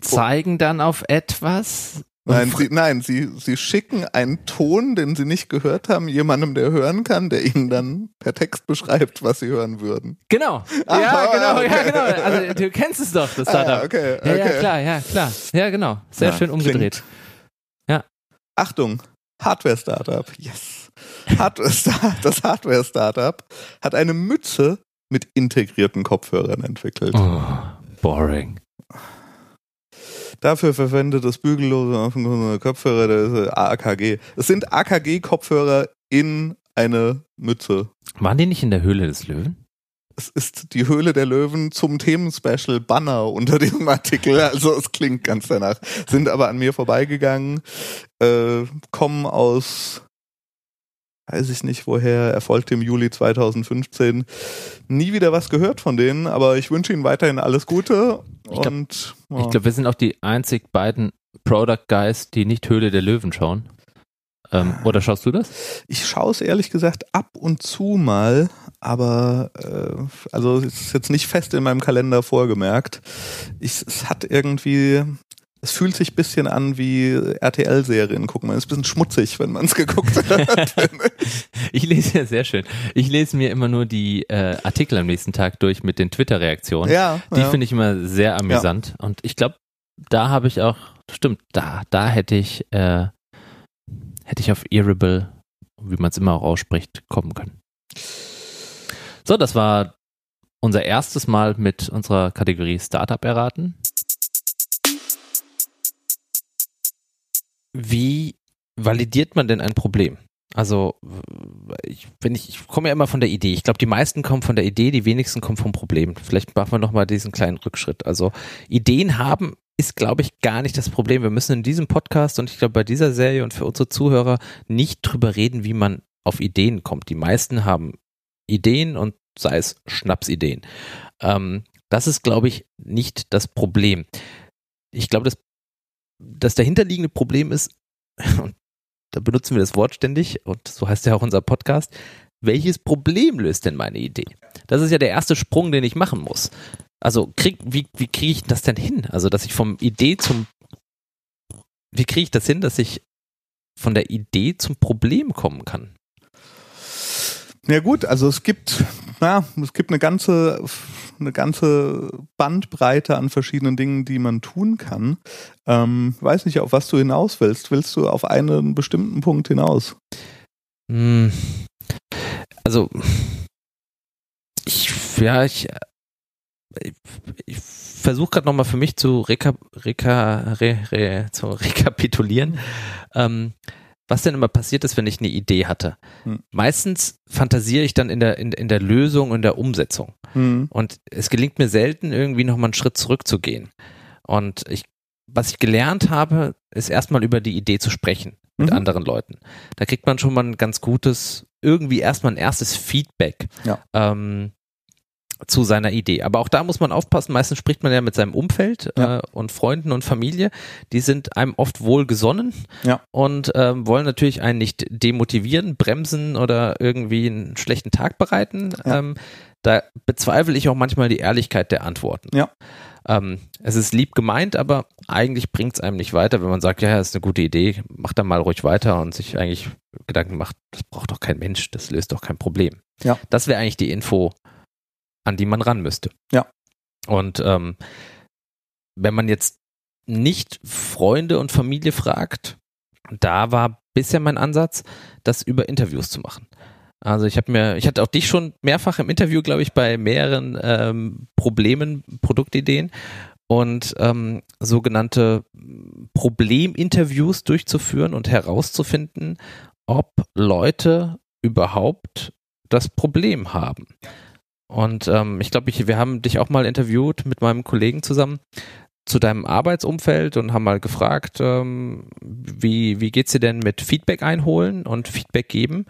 [SPEAKER 1] zeigen dann auf etwas.
[SPEAKER 2] Nein, sie, nein sie, sie schicken einen Ton, den sie nicht gehört haben, jemandem, der hören kann, der ihnen dann per Text beschreibt, was sie hören würden.
[SPEAKER 1] Genau.
[SPEAKER 2] Ah,
[SPEAKER 1] ja, genau,
[SPEAKER 2] okay.
[SPEAKER 1] ja, genau. Also du kennst es doch, das
[SPEAKER 2] Ah,
[SPEAKER 1] Startup.
[SPEAKER 2] ja, okay,
[SPEAKER 1] Ja,
[SPEAKER 2] okay.
[SPEAKER 1] ja, klar, ja, klar. Ja, genau. Sehr
[SPEAKER 2] Ja,
[SPEAKER 1] schön umgedreht.
[SPEAKER 2] Achtung, Hardware-Startup. Yes. Hardware das Hardware-Startup hat eine Mütze mit integrierten Kopfhörern entwickelt.
[SPEAKER 1] Oh, boring.
[SPEAKER 2] Dafür verwendet das bügellose offenkundige Kopfhörer das ist AKG. Es sind AKG-Kopfhörer in eine Mütze.
[SPEAKER 1] Waren die nicht in der Höhle des Löwen?
[SPEAKER 2] Es ist die Höhle der Löwen zum Themenspecial Banner unter diesem [laughs] Artikel. Also es klingt ganz danach. Sind aber an mir vorbeigegangen, äh, kommen aus, weiß ich nicht woher, erfolgte im Juli 2015. Nie wieder was gehört von denen, aber ich wünsche ihnen weiterhin alles Gute.
[SPEAKER 1] Ich glaub- Ich
[SPEAKER 2] ja.
[SPEAKER 1] glaube, wir sind auch die einzig beiden Product Guys, die nicht Höhle der Löwen schauen. Ähm, oder schaust du das?
[SPEAKER 2] Ich schaue es ehrlich gesagt ab und zu mal, aber äh, also es ist jetzt nicht fest in meinem Kalender vorgemerkt. Ich, es hat irgendwie, es fühlt sich ein bisschen an wie RTL-Serien. Guck mal, es ist ein bisschen schmutzig, wenn man es geguckt hat. [laughs]
[SPEAKER 1] Ich lese ja sehr schön. Ich lese mir immer nur die äh, Artikel am nächsten Tag durch mit den Twitter-Reaktionen.
[SPEAKER 2] ja,
[SPEAKER 1] Die
[SPEAKER 2] ja.
[SPEAKER 1] finde ich immer sehr amüsant. Und ich glaube, da habe ich auch, stimmt, da, da hätte ich, äh, hätte ich auf Earable, wie man es immer auch ausspricht, kommen können. So, das war unser erstes Mal mit unserer Kategorie Startup erraten. Wie validiert man denn ein Problem? Also, ich, wenn ich, ich komme ja immer von der Idee. Ich glaube, die meisten kommen von der Idee, die wenigsten kommen vom Problem. Vielleicht machen wir nochmal diesen kleinen Rückschritt. Also, Ideen haben ist, glaube ich, gar nicht das Problem. Wir müssen in diesem Podcast und ich glaube bei dieser Serie und für unsere Zuhörer nicht drüber reden, wie man auf Ideen kommt. Die meisten haben Ideen und sei es Schnapsideen. Ähm, das ist, glaube ich, nicht das Problem. Ich glaube, das, das dahinterliegende Problem ist, [laughs] und da benutzen wir das Wort ständig, und so heißt ja auch unser Podcast, welches Problem löst denn meine Idee? Das ist ja der erste Sprung, den ich machen muss. Also krieg, wie, wie kriege ich das denn hin? Also, dass ich vom Idee zum, wie kriege ich das hin, dass ich von der Idee zum Problem kommen kann?
[SPEAKER 2] Ja gut, also es gibt, ja, es gibt eine ganze, eine ganze Bandbreite an verschiedenen Dingen, die man tun kann. Ähm, weiß nicht, auf was du hinaus willst. Willst du auf einen bestimmten Punkt hinaus?
[SPEAKER 1] Hm, Also, ich, ja, ich, ich, ich versuche gerade nochmal für mich zu, reka, reka, re, re, zu rekapitulieren, ähm, was denn immer passiert ist, wenn ich eine Idee hatte.
[SPEAKER 2] Hm.
[SPEAKER 1] Meistens fantasiere ich dann in der, in, in der Lösung und der Umsetzung.
[SPEAKER 2] Hm.
[SPEAKER 1] Und es gelingt mir selten, irgendwie nochmal einen Schritt zurückzugehen. Und ich, was ich gelernt habe, ist erstmal über die Idee zu sprechen mit
[SPEAKER 2] Mhm.
[SPEAKER 1] anderen Leuten. Da kriegt man schon mal ein ganz gutes, irgendwie erstmal ein erstes Feedback
[SPEAKER 2] Ja.
[SPEAKER 1] ähm, zu seiner Idee. Aber auch da muss man aufpassen, meistens spricht man ja mit seinem Umfeld
[SPEAKER 2] Ja.
[SPEAKER 1] äh, und Freunden und Familie. Die sind einem oft wohlgesonnen
[SPEAKER 2] Ja.
[SPEAKER 1] und ähm, wollen natürlich einen nicht demotivieren, bremsen oder irgendwie einen schlechten Tag bereiten.
[SPEAKER 2] Ja.
[SPEAKER 1] Ähm, da bezweifle ich auch manchmal die Ehrlichkeit der Antworten.
[SPEAKER 2] Ja.
[SPEAKER 1] Ähm, es ist lieb gemeint, aber eigentlich bringt es einem nicht weiter, wenn man sagt, ja, das ist eine gute Idee, mach da mal ruhig weiter und sich eigentlich Gedanken macht, das braucht doch kein Mensch, das löst doch kein Problem.
[SPEAKER 2] Ja.
[SPEAKER 1] Das wäre eigentlich die Info, an die man ran müsste.
[SPEAKER 2] Ja.
[SPEAKER 1] Und ähm, wenn man jetzt nicht Freunde und Familie fragt, da war bisher mein Ansatz, das über Interviews zu machen. Also ich habe mir, ich hatte auch dich schon mehrfach im Interview, glaube ich, bei mehreren ähm, Problemen, Produktideen und ähm, sogenannte Probleminterviews durchzuführen und herauszufinden, ob Leute überhaupt das Problem haben. Und ähm, ich glaube, wir haben dich auch mal interviewt mit meinem Kollegen zusammen zu deinem Arbeitsumfeld und haben mal gefragt, ähm, wie, wie geht's dir denn mit Feedback einholen und Feedback geben?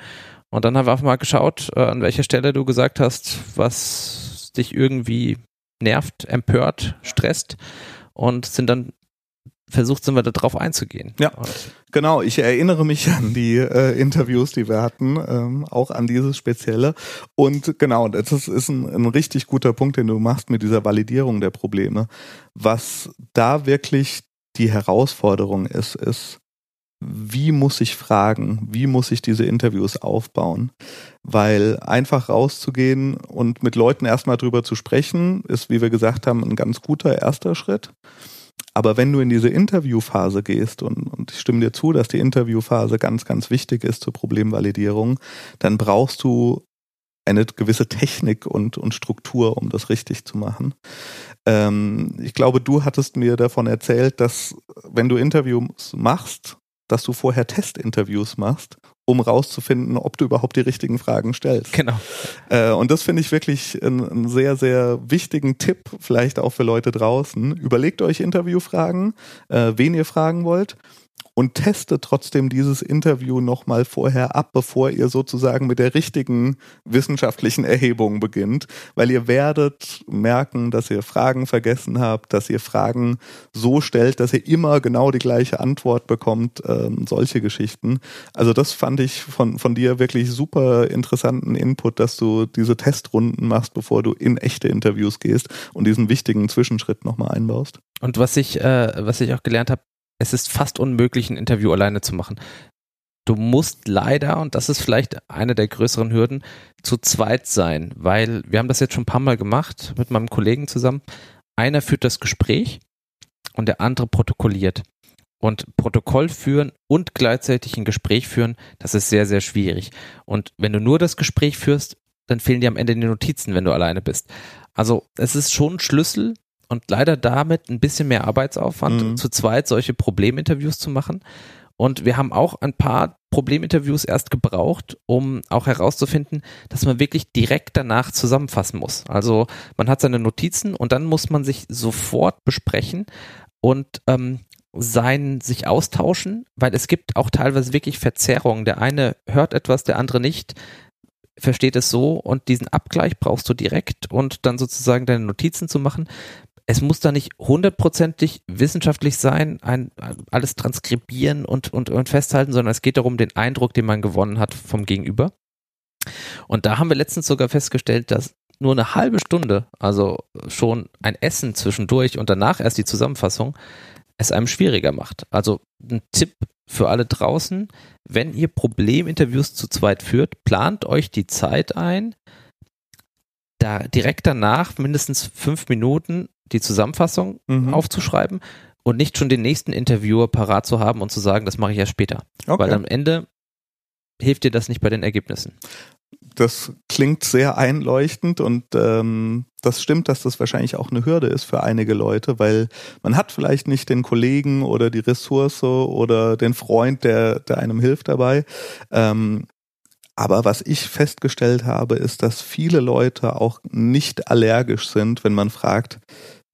[SPEAKER 1] Und dann haben wir einfach mal geschaut, äh, an welcher Stelle du gesagt hast, was dich irgendwie nervt, empört, stresst und sind dann versucht sind wir darauf einzugehen.
[SPEAKER 2] Ja, genau. Ich erinnere mich an die äh, Interviews, die wir hatten, ähm, auch an dieses Spezielle. Und genau, das ist ein, ein richtig guter Punkt, den du machst mit dieser Validierung der Probleme. Was da wirklich die Herausforderung ist, ist, wie muss ich fragen, wie muss ich diese Interviews aufbauen? Weil einfach rauszugehen und mit Leuten erstmal drüber zu sprechen, ist, wie wir gesagt haben, ein ganz guter erster Schritt. Aber wenn du in diese Interviewphase gehst, und, und ich stimme dir zu, dass die Interviewphase ganz, ganz wichtig ist zur Problemvalidierung, dann brauchst du eine gewisse Technik und, und Struktur, um das richtig zu machen. Ähm, ich glaube, du hattest mir davon erzählt, dass wenn du Interviews machst, dass du vorher Testinterviews machst, um rauszufinden, ob du überhaupt die richtigen Fragen stellst.
[SPEAKER 1] Genau.
[SPEAKER 2] Äh, und das finde ich wirklich einen sehr, sehr wichtigen Tipp, vielleicht auch für Leute draußen. Überlegt euch Interviewfragen, äh, wen ihr fragen wollt und testet trotzdem dieses Interview nochmal vorher ab, bevor ihr sozusagen mit der richtigen wissenschaftlichen Erhebung beginnt, weil ihr werdet merken, dass ihr Fragen vergessen habt, dass ihr Fragen so stellt, dass ihr immer genau die gleiche Antwort bekommt, ähm, solche Geschichten. Also das fand ich von, von dir wirklich super interessanten Input, dass du diese Testrunden machst, bevor du in echte Interviews gehst und diesen wichtigen Zwischenschritt nochmal einbaust.
[SPEAKER 1] Und was ich, äh, was ich auch gelernt habe, es ist fast unmöglich, ein Interview alleine zu machen. Du musst leider, und das ist vielleicht eine der größeren Hürden, zu zweit sein, weil wir haben das jetzt schon ein paar Mal gemacht mit meinem Kollegen zusammen. Einer führt das Gespräch und der andere protokolliert. Und Protokoll führen und gleichzeitig ein Gespräch führen, das ist sehr, sehr schwierig. Und wenn du nur das Gespräch führst, dann fehlen dir am Ende die Notizen, wenn du alleine bist. Also es ist schon ein Schlüssel, und leider damit ein bisschen mehr Arbeitsaufwand, mhm. zu zweit solche Probleminterviews zu machen. Und wir haben auch ein paar Probleminterviews erst gebraucht, um auch herauszufinden, dass man wirklich direkt danach zusammenfassen muss. Also man hat seine Notizen und dann muss man sich sofort besprechen und ähm, sein, sich austauschen, weil es gibt auch teilweise wirklich Verzerrungen. Der eine hört etwas, der andere nicht versteht es so und diesen Abgleich brauchst du direkt und dann sozusagen deine Notizen zu machen es muss da nicht hundertprozentig wissenschaftlich sein, ein, alles transkribieren und, und, und festhalten, sondern es geht darum, den Eindruck, den man gewonnen hat vom Gegenüber. Und da haben wir letztens sogar festgestellt, dass nur eine halbe Stunde, also schon ein Essen zwischendurch und danach erst die Zusammenfassung, es einem schwieriger macht. Also ein Tipp für alle draußen, wenn ihr Probleminterviews zu zweit führt, plant euch die Zeit ein, da direkt danach mindestens fünf Minuten die Zusammenfassung mhm. aufzuschreiben und nicht schon den nächsten Interviewer parat zu haben und zu sagen, das mache ich erst später. Okay. Weil am Ende hilft dir das nicht bei den Ergebnissen.
[SPEAKER 2] Das klingt sehr einleuchtend und ähm, das stimmt, dass das wahrscheinlich auch eine Hürde ist für einige Leute, weil man hat vielleicht nicht den Kollegen oder die Ressource oder den Freund, der, der einem hilft dabei. Ähm, aber was ich festgestellt habe, ist, dass viele Leute auch nicht allergisch sind, wenn man fragt,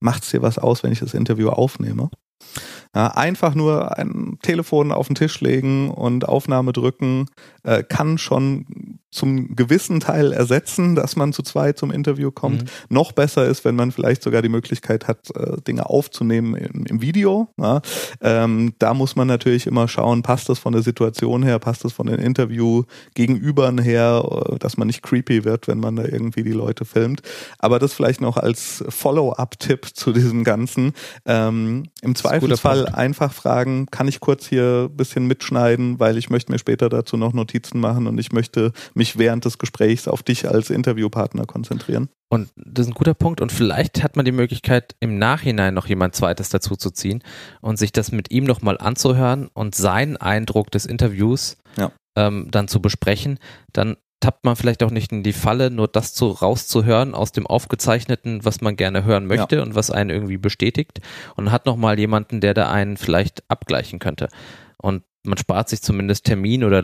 [SPEAKER 2] macht's dir was aus, wenn ich das Interview aufnehme? Ja, einfach nur ein Telefon auf den Tisch legen und Aufnahme drücken äh, kann schon zum gewissen Teil ersetzen, dass man zu zweit zum Interview kommt. Mhm. Noch besser ist, wenn man vielleicht sogar die Möglichkeit hat, äh, Dinge aufzunehmen im, im Video. Ja. Ähm, da muss man natürlich immer schauen, passt das von der Situation her, passt das von den Interview-Gegenübern her, äh, dass man nicht creepy wird, wenn man da irgendwie die Leute filmt. Aber das vielleicht noch als Follow-up-Tipp zu diesem Ganzen. Ähm, Im Zweifelsfall einfach fragen, kann ich kurz hier ein bisschen mitschneiden, weil ich möchte mir später dazu noch Notizen machen und ich möchte mich mich während des Gesprächs auf dich als Interviewpartner konzentrieren.
[SPEAKER 1] Und das ist ein guter Punkt. Und vielleicht hat man die Möglichkeit, im Nachhinein noch jemand Zweites dazu zu ziehen und sich das mit ihm nochmal anzuhören und seinen Eindruck des Interviews
[SPEAKER 2] ja.
[SPEAKER 1] ähm, dann zu besprechen. Dann tappt man vielleicht auch nicht in die Falle, nur das zu rauszuhören aus dem Aufgezeichneten, was man gerne hören möchte ja. und was einen irgendwie bestätigt und hat nochmal jemanden, der da einen vielleicht abgleichen könnte. Und man spart sich zumindest Termin- oder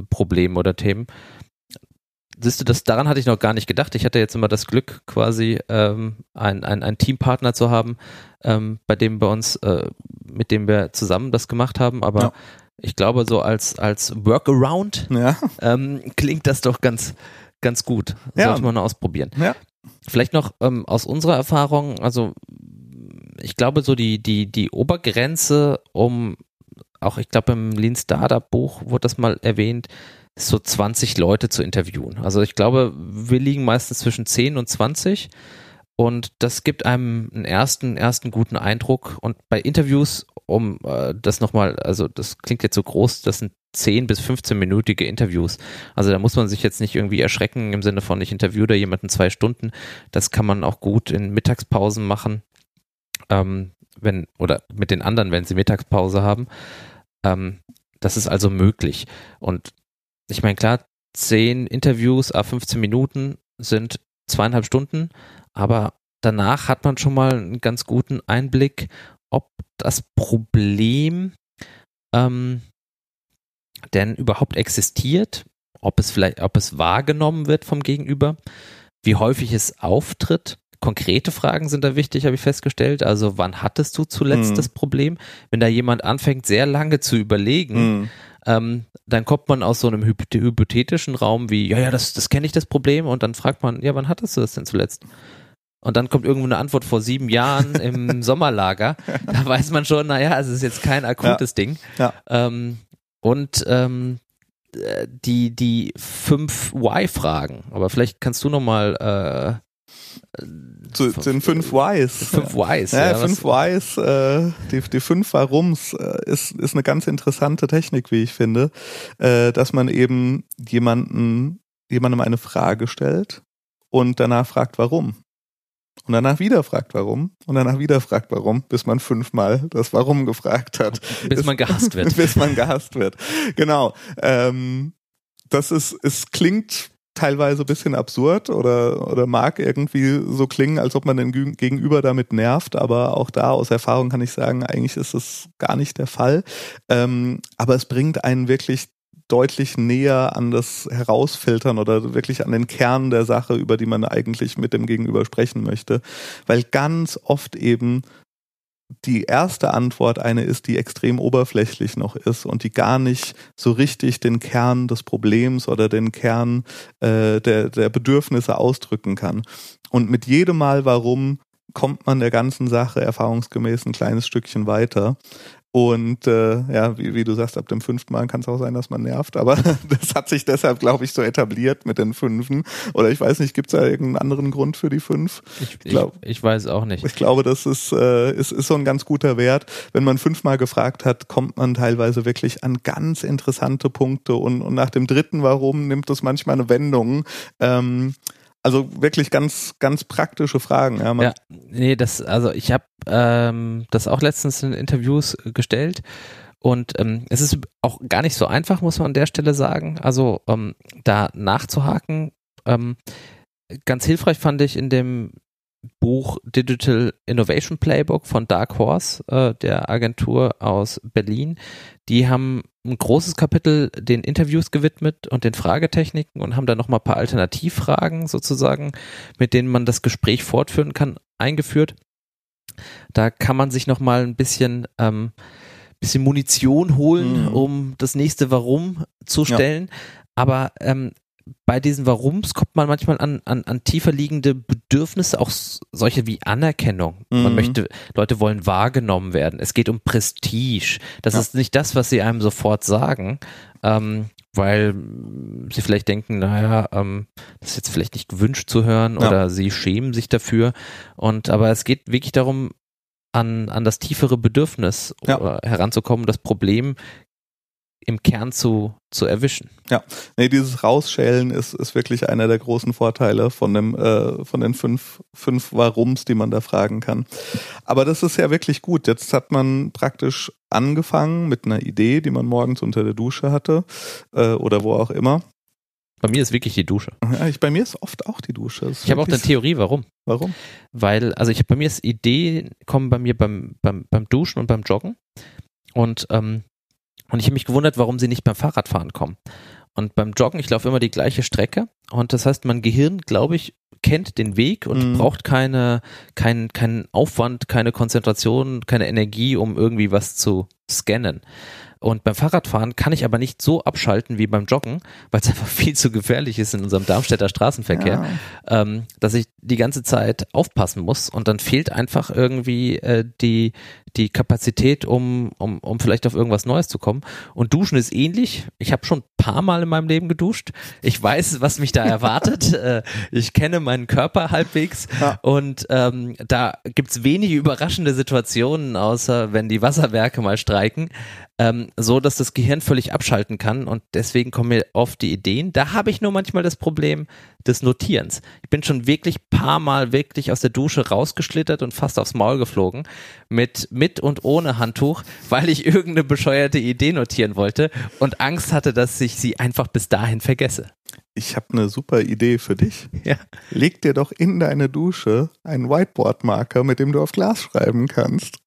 [SPEAKER 1] Logistikprobleme oder Themen. Siehst du, das, daran hatte ich noch gar nicht gedacht. Ich hatte jetzt immer das Glück, quasi ähm, ein, ein, Teampartner zu haben, ähm, bei dem bei uns, äh, mit dem wir zusammen das gemacht haben. Aber ja. ich glaube, so als, als Workaround
[SPEAKER 2] ja.
[SPEAKER 1] ähm, klingt das doch ganz, ganz gut. Ja. Sollte man ausprobieren.
[SPEAKER 2] Ja.
[SPEAKER 1] Vielleicht noch ähm, aus unserer Erfahrung, also ich glaube, so die, die, die Obergrenze, um auch, ich glaube, im Lean Startup Buch wurde das mal erwähnt, so 20 Leute zu interviewen. Also ich glaube, wir liegen meistens zwischen 10 und 20 und das gibt einem einen ersten, ersten guten Eindruck. Und bei Interviews, um äh, das nochmal, also das klingt jetzt so groß, das sind 10 bis 15-minütige Interviews. Also da muss man sich jetzt nicht irgendwie erschrecken im Sinne von, ich interviewe da jemanden zwei Stunden. Das kann man auch gut in Mittagspausen machen. Ähm, wenn, oder mit den anderen, wenn sie Mittagspause haben. Ähm, das ist also möglich. Und ich meine, klar, zehn Interviews a 15 Minuten sind zweieinhalb Stunden, aber danach hat man schon mal einen ganz guten Einblick, ob das Problem ähm, denn überhaupt existiert, ob es vielleicht, ob es wahrgenommen wird vom Gegenüber, wie häufig es auftritt Konkrete Fragen sind da wichtig, habe ich festgestellt. Also wann hattest du zuletzt mhm. das Problem? Wenn da jemand anfängt, sehr lange zu überlegen, mhm. ähm, dann kommt man aus so einem hypothetischen Raum wie, ja, ja, das, das kenne ich das Problem und dann fragt man, ja, wann hattest du das denn zuletzt? Und dann kommt irgendwo eine Antwort vor sieben Jahren im [laughs] Sommerlager. Da weiß man schon, naja, es ist jetzt kein akutes
[SPEAKER 2] ja.
[SPEAKER 1] Ding.
[SPEAKER 2] Ja.
[SPEAKER 1] Ähm, und ähm, die, die fünf Why-Fragen. Aber vielleicht kannst du noch mal äh,
[SPEAKER 2] zu, den fünf Whys.
[SPEAKER 1] Fünf Whys.
[SPEAKER 2] Ja, ja fünf Whys, äh, die, die fünf Warums äh, ist, ist eine ganz interessante Technik, wie ich finde, äh, dass man eben jemanden, jemandem eine Frage stellt und danach fragt, warum. Und danach wieder fragt, warum. Und danach wieder fragt, warum, bis man fünfmal das Warum gefragt hat.
[SPEAKER 1] Bis man [laughs] gehasst wird.
[SPEAKER 2] bis man gehasst wird. Genau. Ähm, das ist, es klingt teilweise bisschen absurd oder, oder mag irgendwie so klingen, als ob man den Gegenüber damit nervt, aber auch da aus Erfahrung kann ich sagen, eigentlich ist es gar nicht der Fall. Ähm, aber es bringt einen wirklich deutlich näher an das Herausfiltern oder wirklich an den Kern der Sache, über die man eigentlich mit dem Gegenüber sprechen möchte, weil ganz oft eben die erste Antwort eine ist, die extrem oberflächlich noch ist und die gar nicht so richtig den Kern des Problems oder den Kern äh, der, der Bedürfnisse ausdrücken kann. Und mit jedem Mal warum kommt man der ganzen Sache erfahrungsgemäß ein kleines Stückchen weiter. Und äh, ja, wie, wie du sagst, ab dem fünften Mal kann es auch sein, dass man nervt, aber [laughs] das hat sich deshalb, glaube ich, so etabliert mit den Fünfen. Oder ich weiß nicht, gibt es da irgendeinen anderen Grund für die fünf?
[SPEAKER 1] Ich, ich, glaub, ich, ich weiß auch nicht.
[SPEAKER 2] Ich glaube, das ist, äh, ist, ist so ein ganz guter Wert. Wenn man fünfmal gefragt hat, kommt man teilweise wirklich an ganz interessante Punkte und, und nach dem dritten Warum nimmt es manchmal eine Wendung. Ähm, also wirklich ganz, ganz praktische Fragen. Ja,
[SPEAKER 1] ja nee, das, also ich habe ähm, das auch letztens in Interviews gestellt und ähm, es ist auch gar nicht so einfach, muss man an der Stelle sagen. Also ähm, da nachzuhaken. Ähm, ganz hilfreich fand ich in dem Buch Digital Innovation Playbook von Dark Horse, äh, der Agentur aus Berlin. Die haben ein großes Kapitel den Interviews gewidmet und den Fragetechniken und haben da nochmal ein paar Alternativfragen sozusagen, mit denen man das Gespräch fortführen kann, eingeführt. Da kann man sich nochmal ein bisschen, ähm, bisschen Munition holen, mhm. um das nächste Warum zu stellen. Ja. Aber ähm, bei diesen Warums kommt man manchmal an, an, an tiefer liegende Bedürfnisse, auch solche wie Anerkennung. Mhm. Man möchte, Leute wollen wahrgenommen werden. Es geht um Prestige. Das ja. ist nicht das, was sie einem sofort sagen, ähm, weil sie vielleicht denken, naja, ähm, das ist jetzt vielleicht nicht gewünscht zu hören ja. oder sie schämen sich dafür. Und aber es geht wirklich darum, an, an das tiefere Bedürfnis ja. heranzukommen, das Problem im Kern zu, zu erwischen.
[SPEAKER 2] Ja, nee, dieses Rausschälen ist, ist wirklich einer der großen Vorteile von dem, äh, von den fünf, fünf Warums, die man da fragen kann. Aber das ist ja wirklich gut. Jetzt hat man praktisch angefangen mit einer Idee, die man morgens unter der Dusche hatte, äh, oder wo auch immer.
[SPEAKER 1] Bei mir ist wirklich die Dusche.
[SPEAKER 2] Ja, ich, bei mir ist oft auch die Dusche. Ist
[SPEAKER 1] Ich habe auch eine Theorie, warum.
[SPEAKER 2] Warum?
[SPEAKER 1] Weil, also ich bei mir ist Ideen kommen bei mir beim, beim, beim Duschen und beim Joggen. Und, ähm, und ich habe mich gewundert, warum sie nicht beim Fahrradfahren kommen. Und beim Joggen, ich laufe immer die gleiche Strecke. Und das heißt, mein Gehirn, glaube ich, kennt den Weg und
[SPEAKER 2] Mhm.
[SPEAKER 1] braucht keine, keinen keinen Aufwand, keine Konzentration, keine Energie, um irgendwie was zu scannen. Und beim Fahrradfahren kann ich aber nicht so abschalten wie beim Joggen, weil es [laughs] einfach viel zu gefährlich ist in unserem Darmstädter Straßenverkehr
[SPEAKER 2] Ja.
[SPEAKER 1] ähm, dass ich die ganze Zeit aufpassen muss und dann fehlt einfach irgendwie äh, die, die Kapazität, um, um, um vielleicht auf irgendwas Neues zu kommen. Und Duschen ist ähnlich. Ich habe schon ein paar Mal in meinem Leben geduscht. Ich weiß, was mich da erwartet. [laughs] äh, ich kenne meinen Körper halbwegs
[SPEAKER 2] Ja.
[SPEAKER 1] und ähm, da gibt's wenige überraschende Situationen, außer wenn die Wasserwerke mal streiken, ähm, so dass das Gehirn völlig abschalten kann und deswegen kommen mir oft die Ideen. Da habe ich nur manchmal das Problem des Notierens. Ich bin schon wirklich paar Mal wirklich aus der Dusche rausgeschlittert und fast aufs Maul geflogen mit mit und ohne Handtuch, weil ich irgendeine bescheuerte Idee notieren wollte und Angst hatte, dass ich sie einfach bis dahin vergesse.
[SPEAKER 2] Ich habe eine super Idee für dich.
[SPEAKER 1] Ja.
[SPEAKER 2] Leg dir doch in deine Dusche einen Whiteboard-Marker, mit dem du auf Glas schreiben kannst.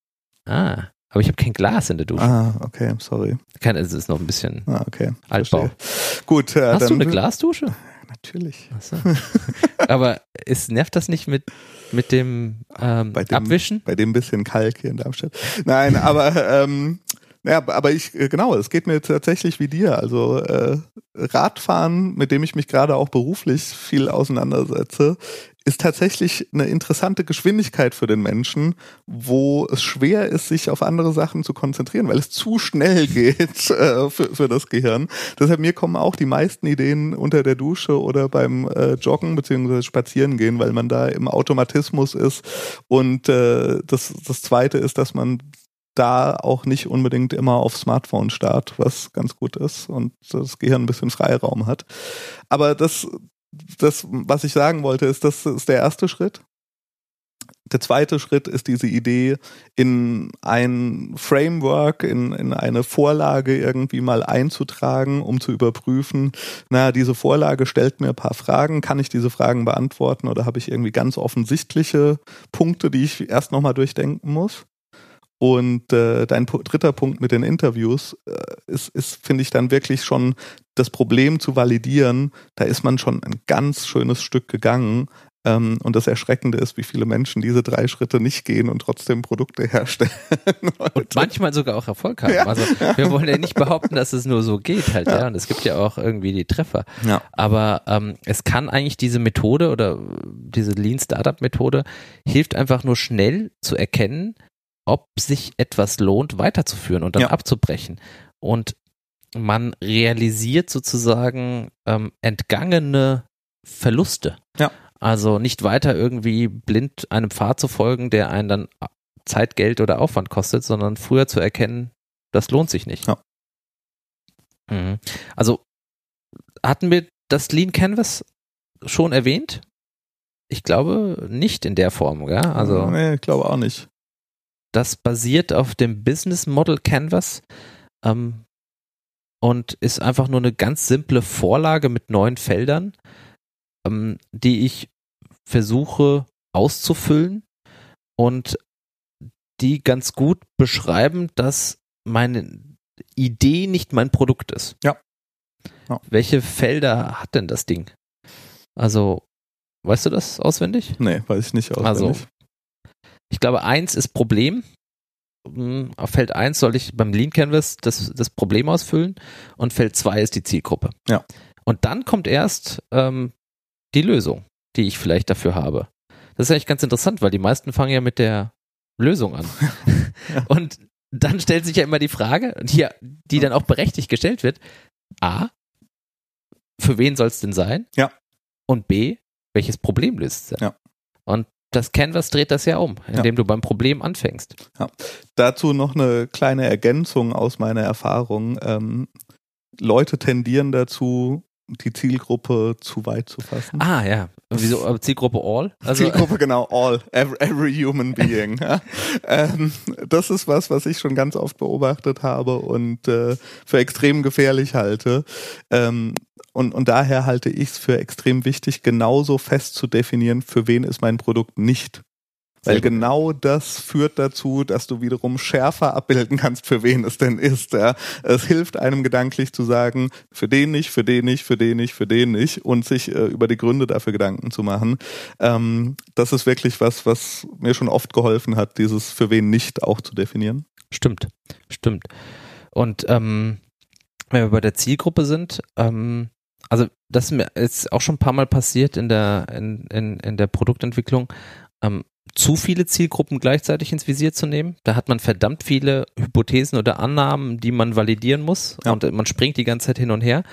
[SPEAKER 1] Ah, aber ich habe kein Glas in der Dusche.
[SPEAKER 2] Ah, okay, sorry.
[SPEAKER 1] Kein, es ist noch ein bisschen
[SPEAKER 2] Ah, okay.
[SPEAKER 1] Altbau.
[SPEAKER 2] Verstehe. Gut, äh,
[SPEAKER 1] Hast du eine Glasdusche? [laughs]
[SPEAKER 2] Natürlich.
[SPEAKER 1] So. [laughs] Aber ist, nervt das nicht mit, mit dem, ähm,
[SPEAKER 2] Bei dem-
[SPEAKER 1] Abwischen?
[SPEAKER 2] Bei dem bisschen Kalk hier in Darmstadt. Nein, aber ähm, ja, aber ich äh, genau, es geht mir tatsächlich wie dir. Also äh, Radfahren, mit dem ich mich gerade auch beruflich viel auseinandersetze, ist tatsächlich eine interessante Geschwindigkeit für den Menschen, wo es schwer ist, sich auf andere Sachen zu konzentrieren, weil es zu schnell [laughs] geht äh, für, für das Gehirn. Deshalb mir kommen auch die meisten Ideen unter der Dusche oder beim äh, Joggen beziehungsweise Spazieren gehen, weil man da im Automatismus ist. Und äh, das, das Zweite ist, dass man da auch nicht unbedingt immer auf Smartphone starrt, was ganz gut ist und das Gehirn ein bisschen Freiraum hat. Aber das, das, was ich sagen wollte, ist, das ist der erste Schritt. Der zweite Schritt ist diese Idee, in ein Framework, in, in eine Vorlage irgendwie mal einzutragen, um zu überprüfen, na, diese Vorlage stellt mir ein paar Fragen, kann ich diese Fragen beantworten oder habe ich irgendwie ganz offensichtliche Punkte, die ich erst nochmal durchdenken muss? Und äh, dein dritter Punkt mit den Interviews äh, ist, ist finde ich, dann wirklich schon das Problem zu validieren. Da ist man schon ein ganz schönes Stück gegangen. Ähm, und das Erschreckende ist, wie viele Menschen diese drei Schritte nicht gehen und trotzdem Produkte herstellen. [laughs]
[SPEAKER 1] Und manchmal sogar auch Erfolg haben.
[SPEAKER 2] Ja.
[SPEAKER 1] Also wir wollen ja nicht behaupten, dass es nur so geht halt, ja. Und es gibt ja auch irgendwie die Treffer.
[SPEAKER 2] Ja.
[SPEAKER 1] Aber ähm, es kann eigentlich diese Methode oder diese Lean Startup Methode hilft einfach nur schnell zu erkennen, ob sich etwas lohnt, weiterzuführen und dann
[SPEAKER 2] Ja.
[SPEAKER 1] abzubrechen. Und man realisiert sozusagen ähm, entgangene Verluste.
[SPEAKER 2] Ja.
[SPEAKER 1] Also nicht weiter irgendwie blind einem Pfad zu folgen, der einen dann Zeit, Geld oder Aufwand kostet, sondern früher zu erkennen, das lohnt sich nicht.
[SPEAKER 2] Ja.
[SPEAKER 1] Mhm. Also hatten wir das Lean Canvas schon erwähnt? Ich glaube nicht in der Form, gell? Also
[SPEAKER 2] nee, ich glaube auch nicht.
[SPEAKER 1] Das basiert auf dem Business Model Canvas ähm, und ist einfach nur eine ganz simple Vorlage mit neun Feldern, ähm, die ich versuche auszufüllen und die ganz gut beschreiben, dass meine Idee nicht mein Produkt ist.
[SPEAKER 2] Ja. Ja.
[SPEAKER 1] Welche Felder hat denn das Ding? Also, weißt du das auswendig?
[SPEAKER 2] Nee, weiß ich nicht
[SPEAKER 1] Also,
[SPEAKER 2] auswendig.
[SPEAKER 1] Ich glaube, eins ist Problem. Hm, Auf Feld 1 soll ich beim Lean Canvas das, das Problem ausfüllen und Feld 2 ist die Zielgruppe.
[SPEAKER 2] Ja.
[SPEAKER 1] Und dann kommt erst ähm, die Lösung, die ich vielleicht dafür habe. Das ist eigentlich ganz interessant, weil die meisten fangen ja mit der Lösung an. [laughs]
[SPEAKER 2] Ja.
[SPEAKER 1] Und dann stellt sich ja immer die Frage, hier, die dann auch berechtigt gestellt wird, A, für wen soll es denn sein?
[SPEAKER 2] Ja.
[SPEAKER 1] Und B, welches Problem löst es denn?
[SPEAKER 2] Ja.
[SPEAKER 1] Und das Canvas dreht das ja um, indem ja. du beim Problem anfängst.
[SPEAKER 2] Ja. Dazu noch eine kleine Ergänzung aus meiner Erfahrung. Ähm, Leute tendieren dazu, die Zielgruppe zu weit zu fassen.
[SPEAKER 1] Ah ja, wieso Zielgruppe All?
[SPEAKER 2] Also Zielgruppe genau All, every, every human being. ja. ähm, das ist was, was ich schon ganz oft beobachtet habe und äh, für extrem gefährlich halte. Ähm, und, und daher halte ich es für extrem wichtig, genauso fest zu definieren, für wen ist mein Produkt nicht weil genau das führt dazu, dass du wiederum schärfer abbilden kannst, für wen es denn ist. Ja. Es hilft einem gedanklich zu sagen, für den nicht, für den nicht, für den nicht, für den nicht und sich äh, über die Gründe dafür Gedanken zu machen. Ähm, das ist wirklich was, was mir schon oft geholfen hat, dieses für wen nicht auch zu definieren.
[SPEAKER 1] Stimmt, stimmt. Und ähm, wenn wir bei der Zielgruppe sind, ähm, also das ist mir jetzt auch schon ein paar Mal passiert in der in, in, in der Produktentwicklung. Ähm, zu viele Zielgruppen gleichzeitig ins Visier zu nehmen. Da hat man verdammt viele Hypothesen oder Annahmen, die man validieren muss ja. und man springt die ganze Zeit hin und her.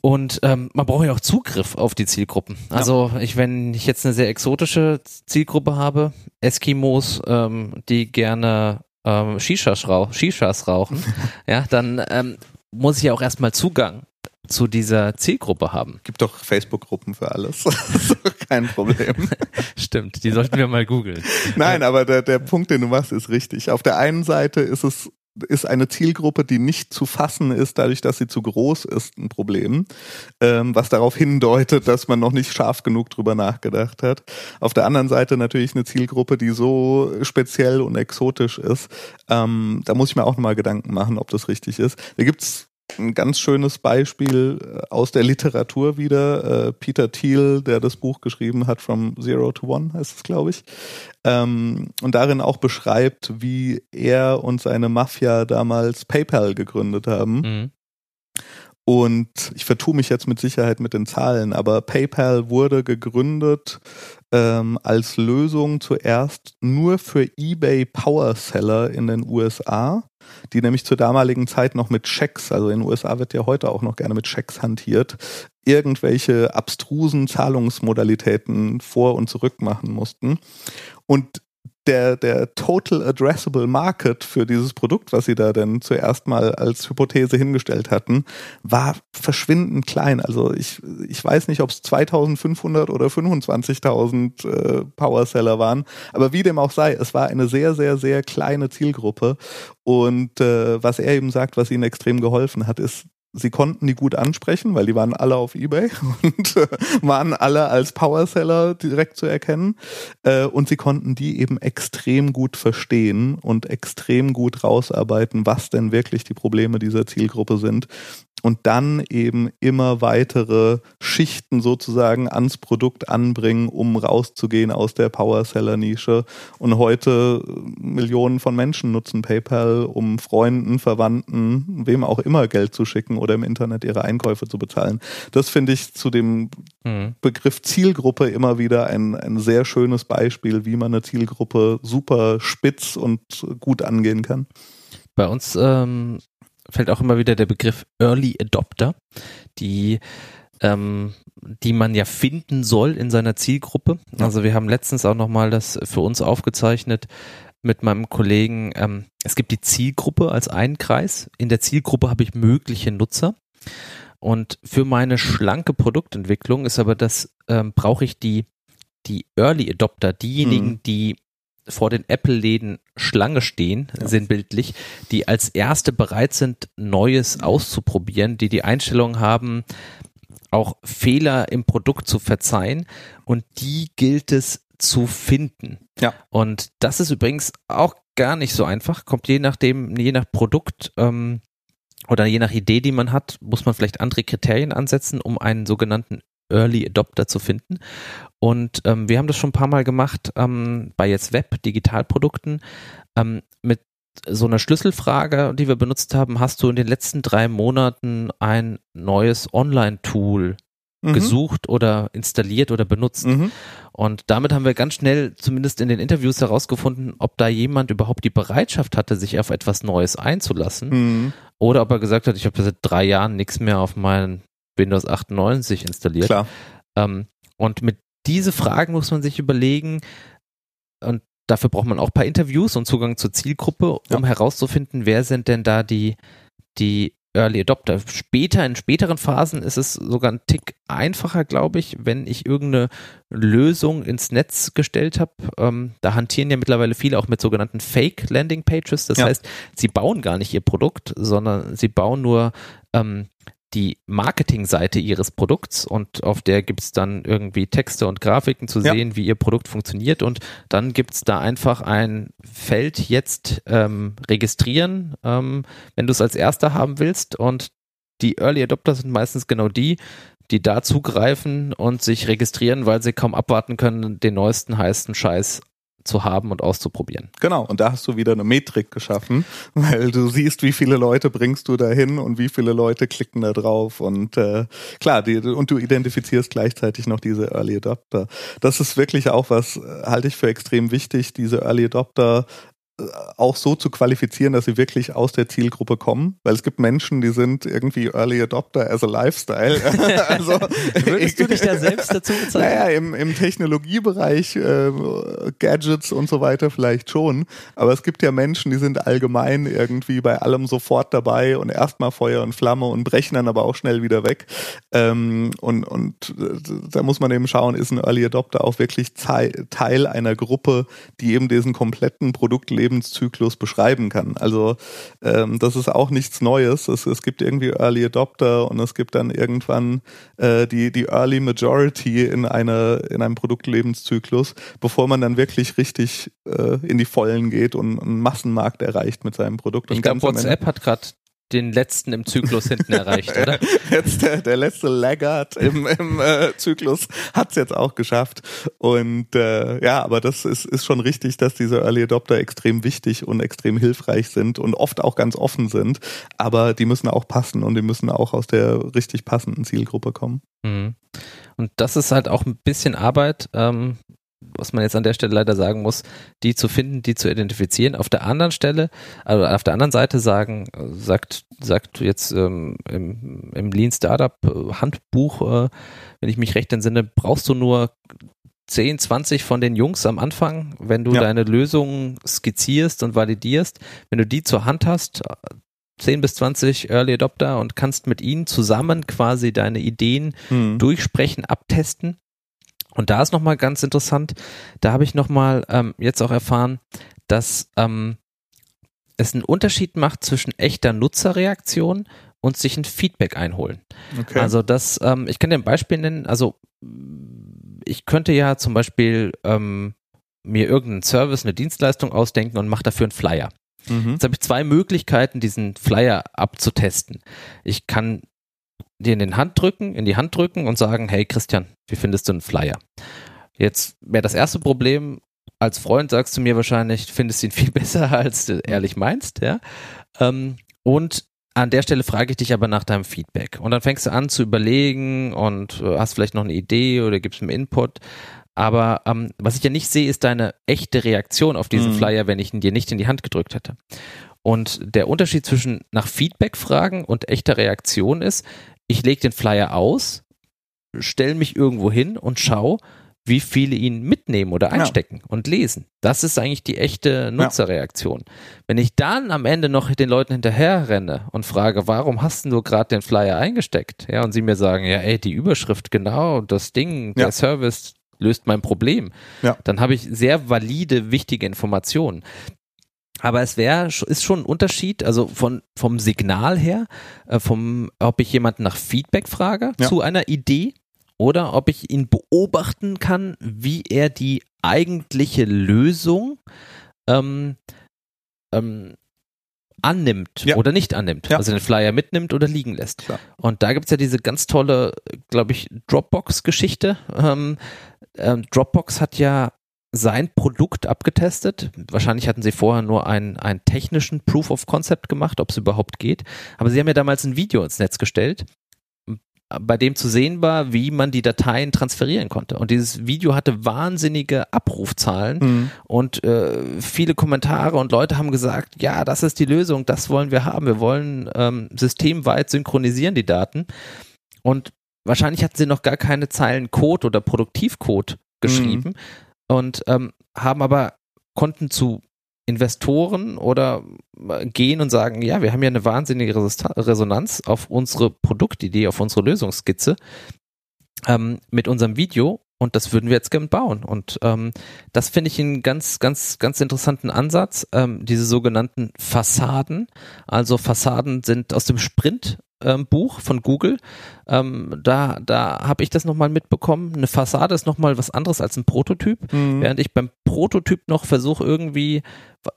[SPEAKER 1] Und ähm, man braucht ja auch Zugriff auf die Zielgruppen. Also ja. ich, wenn ich jetzt eine sehr exotische Zielgruppe habe, Eskimos, ähm, die gerne ähm, Shishas, rauch, Shishas rauchen, [laughs] ja, dann ähm, muss ich ja auch erstmal Zugang zu dieser Zielgruppe haben.
[SPEAKER 2] Gibt doch Facebook-Gruppen für alles. [laughs] kein Problem. [laughs]
[SPEAKER 1] Stimmt, die sollten wir mal googeln.
[SPEAKER 2] Nein, aber der, der Punkt, den du machst, ist richtig. Auf der einen Seite ist es ist eine Zielgruppe, die nicht zu fassen ist, dadurch, dass sie zu groß ist, ein Problem, ähm, was darauf hindeutet, dass man noch nicht scharf genug drüber nachgedacht hat. Auf der anderen Seite natürlich eine Zielgruppe, die so speziell und exotisch ist. Ähm, da muss ich mir auch nochmal Gedanken machen, ob das richtig ist. Da gibt's ein ganz schönes Beispiel äh, aus der Literatur wieder. Äh, Peter Thiel, der das Buch geschrieben hat, From Zero to One heißt es, glaube ich. Ähm, und darin auch beschreibt, wie er und seine Mafia damals PayPal gegründet haben. Mhm. Und ich vertue mich jetzt mit Sicherheit mit den Zahlen, aber PayPal wurde gegründet ähm, als Lösung zuerst nur für eBay Power Seller in den USA, die nämlich zur damaligen Zeit noch mit Schecks, also in den USA wird ja heute auch noch gerne mit Schecks hantiert, irgendwelche abstrusen Zahlungsmodalitäten vor und zurück machen mussten. Und der, der Total Addressable Market für dieses Produkt, was sie da denn zuerst mal als Hypothese hingestellt hatten, war verschwindend klein. Also ich, ich weiß nicht, ob es 2500 oder 25.000 äh, Power Seller waren, aber wie dem auch sei, es war eine sehr, sehr, sehr kleine Zielgruppe. Und äh, was er eben sagt, was ihnen extrem geholfen hat, ist sie konnten die gut ansprechen, weil die waren alle auf Ebay [laughs] und äh, waren alle als Powerseller direkt zu erkennen. Äh, und sie konnten die eben extrem gut verstehen und extrem gut rausarbeiten, was denn wirklich die Probleme dieser Zielgruppe sind und dann eben immer weitere Schichten sozusagen ans Produkt anbringen, um rauszugehen aus der Power-Seller-Nische. Und heute Millionen von Menschen nutzen PayPal, um Freunden, Verwandten, wem auch immer Geld zu schicken oder im Internet ihre Einkäufe zu bezahlen. Das finde ich zu dem mhm. Begriff Zielgruppe immer wieder ein, ein sehr schönes Beispiel, wie man eine Zielgruppe super spitz und gut angehen kann.
[SPEAKER 1] Bei uns ähm, fällt auch immer wieder der Begriff Early Adopter, die ähm, die man ja finden soll in seiner Zielgruppe. Also wir haben letztens auch nochmal das für uns aufgezeichnet mit meinem Kollegen. Ähm, es gibt die Zielgruppe als einen Kreis. In der Zielgruppe habe ich mögliche Nutzer. Und für meine schlanke Produktentwicklung ist aber das, ähm, brauche ich die, die Early Adopter, diejenigen, mhm. die vor den Apple-Läden Schlange stehen, ja. sinnbildlich, die als erste bereit sind, Neues auszuprobieren, die die Einstellung haben, auch Fehler im Produkt zu verzeihen und die gilt es zu finden. Ja. Und das ist übrigens auch gar nicht so einfach, kommt je nachdem, je nach Produkt ähm, oder je nach Idee, die man hat, muss man vielleicht andere Kriterien ansetzen, um einen sogenannten Early Adopter zu finden. Und ähm, wir haben das schon ein paar Mal gemacht ähm, bei jetzt Web-Digitalprodukten ähm, mit so einer Schlüsselfrage, die wir benutzt haben. Hast du in den letzten drei Monaten ein neues Online-Tool mhm. gesucht oder installiert oder benutzt? Mhm. Und damit haben wir ganz schnell, zumindest in den Interviews, herausgefunden, ob da jemand überhaupt die Bereitschaft hatte, sich auf etwas Neues einzulassen. Mhm. Oder ob er gesagt hat, ich habe seit drei Jahren nichts mehr auf meinen Windows 98 installiert. Klar. Ähm, und mit diese Fragen muss man sich überlegen und dafür braucht man auch ein paar Interviews und Zugang zur Zielgruppe, um ja. herauszufinden, wer sind denn da die, die Early Adopter. Später, in späteren Phasen ist es sogar ein Tick einfacher, glaube ich, wenn ich irgendeine Lösung ins Netz gestellt habe. Ähm, da hantieren ja mittlerweile viele auch mit sogenannten Fake Landing Pages. Das ja. heißt, sie bauen gar nicht ihr Produkt, sondern sie bauen nur ähm, die Marketingseite ihres Produkts und auf der gibt es dann irgendwie Texte und Grafiken zu sehen, ja. wie ihr Produkt funktioniert und dann gibt es da einfach ein Feld jetzt ähm, registrieren, ähm, wenn du es als erster haben willst und die Early Adopter sind meistens genau die, die da zugreifen und sich registrieren, weil sie kaum abwarten können, den neuesten heißen Scheiß zu haben und auszuprobieren.
[SPEAKER 2] Genau, und da hast du wieder eine Metrik geschaffen, [laughs] weil du siehst, wie viele Leute bringst du dahin und wie viele Leute klicken da drauf und äh, klar, die, und du identifizierst gleichzeitig noch diese Early Adopter. Das ist wirklich auch was, äh, halte ich für extrem wichtig, diese Early Adopter auch so zu qualifizieren, dass sie wirklich aus der Zielgruppe kommen, weil es gibt Menschen, die sind irgendwie Early Adopter as a Lifestyle. [laughs]
[SPEAKER 1] also, Würdest du dich da selbst dazu bezeichnen?
[SPEAKER 2] Naja, im, im Technologiebereich, äh, Gadgets und so weiter vielleicht schon, aber es gibt ja Menschen, die sind allgemein irgendwie bei allem sofort dabei und erstmal Feuer und Flamme und brechen dann aber auch schnell wieder weg. Ähm, und, und äh, da muss man eben schauen, ist ein Early Adopter auch wirklich Teil einer Gruppe, die eben diesen kompletten Produktleben Lebenszyklus beschreiben kann. Also ähm, das ist auch nichts Neues. Es, es gibt irgendwie Early Adopter und es gibt dann irgendwann äh, die, die Early Majority in, einer, in einem Produktlebenszyklus, bevor man dann wirklich richtig äh, in die Vollen geht und einen Massenmarkt erreicht mit seinem Produkt.
[SPEAKER 1] ich glaube, WhatsApp hat gerade den letzten im Zyklus hinten erreicht, oder? [laughs]
[SPEAKER 2] Jetzt der, der letzte Laggard im, im äh, Zyklus hat's jetzt auch geschafft. Und äh, ja, aber das ist, ist schon richtig, dass diese Early Adopter extrem wichtig und extrem hilfreich sind und oft auch ganz offen sind. Aber die müssen auch passen und die müssen auch aus der richtig passenden Zielgruppe kommen. Mhm.
[SPEAKER 1] Und das ist halt auch ein bisschen Arbeit. Ähm, was man jetzt an der Stelle leider sagen muss, die zu finden, die zu identifizieren. Auf der anderen Stelle, also auf der anderen Seite sagen, sagt, sagt jetzt ähm, im, im Lean Startup äh, Handbuch, äh, wenn ich mich recht entsinne, brauchst du nur 10, 20 von den Jungs am Anfang, wenn du ja. deine Lösungen skizzierst und validierst, wenn du die zur Hand hast, 10 bis 20 Early Adopter und kannst mit ihnen zusammen quasi deine Ideen hm. durchsprechen, abtesten, und da ist nochmal ganz interessant, da habe ich nochmal ähm, jetzt auch erfahren, dass ähm, es einen Unterschied macht zwischen echter Nutzerreaktion und sich ein Feedback einholen. Okay. Also das, ähm, ich kann dir ein Beispiel nennen, also ich könnte ja zum Beispiel ähm, mir irgendeinen Service, eine Dienstleistung ausdenken und mache dafür einen Flyer. Mhm. Jetzt habe ich zwei Möglichkeiten, diesen Flyer abzutesten. Ich kann dir in den Hand drücken, in die Hand drücken und sagen, hey Christian, wie findest du einen Flyer? Jetzt wäre das erste Problem, als Freund sagst du mir wahrscheinlich, findest du ihn viel [laughs] besser, als du ehrlich meinst, ja. Ähm, und an der Stelle frage ich dich aber nach deinem Feedback. Und dann fängst du an zu überlegen und äh, hast vielleicht noch eine Idee oder gibst mir Input. Aber ähm, was ich ja nicht sehe, ist deine echte Reaktion auf diesen mhm. Flyer, wenn ich ihn dir nicht in die Hand gedrückt hätte. Und der Unterschied zwischen nach Feedback fragen und echter Reaktion ist, ich lege den Flyer aus, stelle mich irgendwo hin und schaue, wie viele ihn mitnehmen oder einstecken ja. und lesen. Das ist eigentlich die echte Nutzerreaktion. Ja. Wenn ich dann am Ende noch den Leuten hinterher renne und frage, warum hast du gerade den Flyer eingesteckt? Ja, und sie mir sagen, ja, ey, die Überschrift, genau, das Ding, der Service löst mein Problem. Ja. Dann habe ich sehr valide, wichtige Informationen. Aber es wäre, ist schon ein Unterschied, also von, vom Signal her, äh, vom, ob ich jemanden nach Feedback frage ja. zu einer Idee oder ob ich ihn beobachten kann, wie er die eigentliche Lösung ähm, ähm, annimmt ja. oder nicht annimmt. Ja. Also den Flyer mitnimmt oder liegen lässt. Klar. Und da gibt's ja diese ganz tolle, glaube ich, Dropbox-Geschichte. Ähm, ähm, Dropbox hat ja sein Produkt abgetestet. Wahrscheinlich hatten sie vorher nur einen, einen technischen Proof of Concept gemacht, ob es überhaupt geht. Aber sie haben ja damals ein Video ins Netz gestellt, bei dem zu sehen war, wie man die Dateien transferieren konnte. Und dieses Video hatte wahnsinnige Abrufzahlen mhm. und äh, viele Kommentare und Leute haben gesagt, ja, das ist die Lösung, das wollen wir haben. Wir wollen ähm, systemweit synchronisieren die Daten. Und wahrscheinlich hatten sie noch gar keine Zeilen Code oder Produktivcode geschrieben mhm. Und ähm, haben aber konnten zu Investoren oder äh, gehen und sagen, ja, wir haben ja eine wahnsinnige Resonanz auf unsere Produktidee, auf unsere Lösungsskizze ähm, mit unserem Video und das würden wir jetzt gerne bauen. Und ähm, das finde ich einen ganz, ganz, ganz interessanten Ansatz. Ähm, diese sogenannten Fassaden. Also Fassaden sind aus dem Sprint ähm, Buch von Google. Ähm, da da habe ich das nochmal mitbekommen. Eine Fassade ist nochmal was anderes als ein Prototyp. Mhm. Während ich beim Prototyp noch versuche irgendwie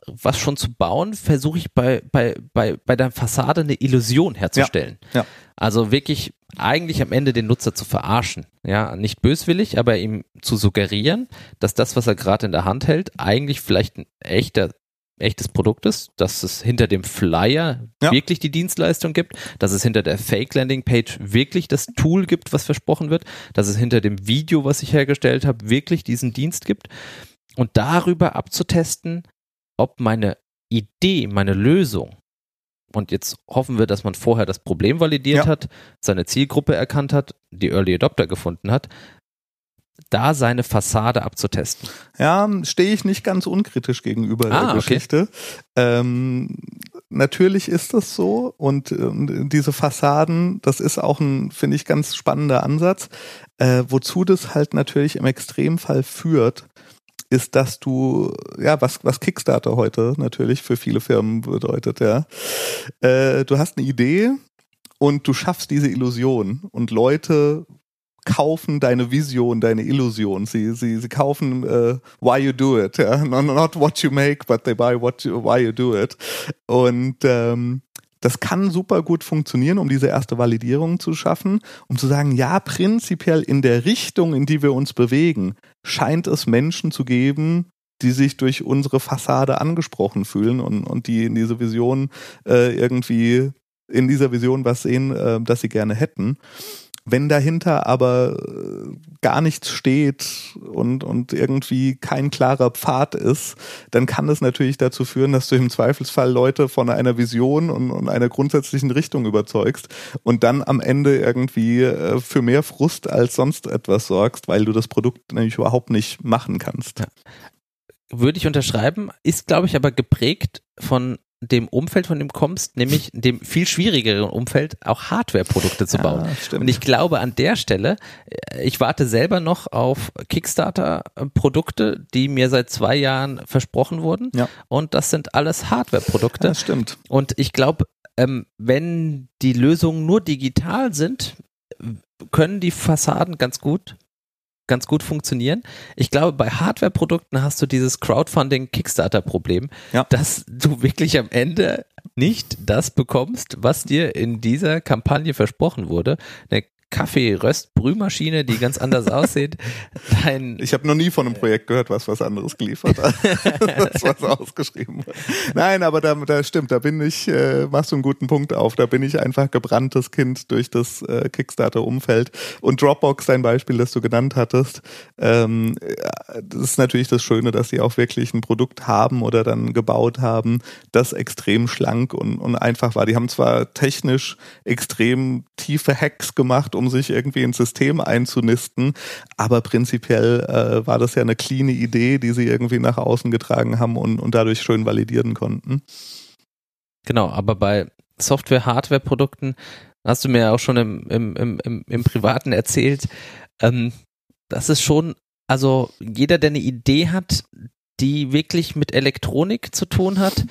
[SPEAKER 1] was schon zu bauen, versuche ich bei, bei, bei, bei der Fassade eine Illusion herzustellen. Ja. ja. Also wirklich eigentlich am Ende den Nutzer zu verarschen. Ja, nicht böswillig, aber ihm zu suggerieren, dass das, was er gerade in der Hand hält, eigentlich vielleicht ein echter echtes Produkt ist, dass es hinter dem Flyer ja. wirklich die Dienstleistung gibt, dass es hinter der Fake Landing Page wirklich das Tool gibt, was versprochen wird, dass es hinter dem Video, was ich hergestellt habe, wirklich diesen Dienst gibt und darüber abzutesten, ob meine Idee, meine Lösung und jetzt hoffen wir, dass man vorher das Problem validiert ja. hat, seine Zielgruppe erkannt hat, die Early Adopter gefunden hat, da seine Fassade abzutesten.
[SPEAKER 2] Ja, stehe ich nicht ganz unkritisch gegenüber ah, der Geschichte. Okay. Ähm, natürlich ist das so und äh, diese Fassaden, das ist auch ein, finde ich, ganz spannender Ansatz. Äh, wozu das halt natürlich im Extremfall führt, ist, dass du, ja, was, was Kickstarter heute natürlich für viele Firmen bedeutet, ja. Äh, du hast eine Idee und du schaffst diese Illusion und Leute kaufen deine Vision, deine Illusion. Sie, sie, sie kaufen uh, why you do it, ja. Not what you make, but they buy what you, why you do it. Und ähm, das kann super gut funktionieren, um diese erste Validierung zu schaffen, um zu sagen, ja, prinzipiell in der Richtung, in die wir uns bewegen, scheint es Menschen zu geben, die sich durch unsere Fassade angesprochen fühlen und, und die in diese Vision äh, irgendwie in dieser Vision was sehen, äh, das sie gerne hätten. Wenn dahinter aber äh, gar nichts steht und, und irgendwie kein klarer Pfad ist, dann kann das natürlich dazu führen, dass du im Zweifelsfall Leute von einer Vision und, und einer grundsätzlichen Richtung überzeugst und dann am Ende irgendwie äh, für mehr Frust als sonst etwas sorgst, weil du das Produkt nämlich überhaupt nicht machen kannst. Ja.
[SPEAKER 1] Würde ich unterschreiben, ist, glaube ich, aber geprägt von dem Umfeld, von dem kommst, nämlich dem viel schwierigeren Umfeld, auch Hardware-Produkte zu bauen. Ja, und ich glaube an der Stelle, äh, ich warte selber noch auf Kickstarter-Produkte, die mir seit zwei Jahren versprochen wurden. Ja. Und das sind alles Hardware-Produkte.
[SPEAKER 2] Ja, stimmt.
[SPEAKER 1] Und ich glaube, ähm, wenn die Lösungen nur digital sind, können die Fassaden ganz gut ganz gut funktionieren. Ich glaube, bei Hardware-Produkten hast du dieses Crowdfunding-Kickstarter-Problem, ja. dass du wirklich am Ende nicht das bekommst, was dir in dieser Kampagne versprochen wurde. Eine Kaffee-Röst-Brühmaschine, die ganz anders [laughs] aussieht.
[SPEAKER 2] Dein ich habe noch nie von einem Projekt gehört, was was anderes geliefert hat, [laughs] das was ausgeschrieben hat. Nein, aber da, da stimmt, da bin ich, äh, machst du einen guten Punkt auf, da bin ich einfach gebranntes Kind durch das äh, Kickstarter-Umfeld. Und Dropbox, dein Beispiel, das du genannt hattest, ähm, das ist natürlich das Schöne, dass sie auch wirklich ein Produkt haben oder dann gebaut haben, das extrem schlank und, und einfach war. Die haben zwar technisch extrem tiefe Hacks gemacht, um sich irgendwie ins System einzunisten. Aber prinzipiell äh, war das ja eine cleane Idee, die sie irgendwie nach außen getragen haben und, und dadurch schön validieren konnten.
[SPEAKER 1] Genau, aber bei Software-Hardware-Produkten hast du mir ja auch schon im, im, im, im, im Privaten erzählt, ähm, das ist schon, also jeder, der eine Idee hat, die wirklich mit Elektronik zu tun hat,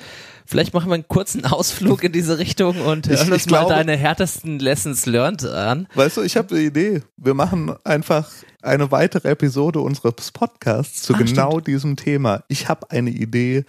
[SPEAKER 1] Vielleicht machen wir einen kurzen Ausflug in diese Richtung und hören ich, uns ich mal glaube, deine härtesten Lessons learned an.
[SPEAKER 2] Weißt du, ich habe eine Idee. Wir machen einfach eine weitere Episode unseres Podcasts zu Ach, genau stimmt. diesem Thema. Ich habe eine Idee,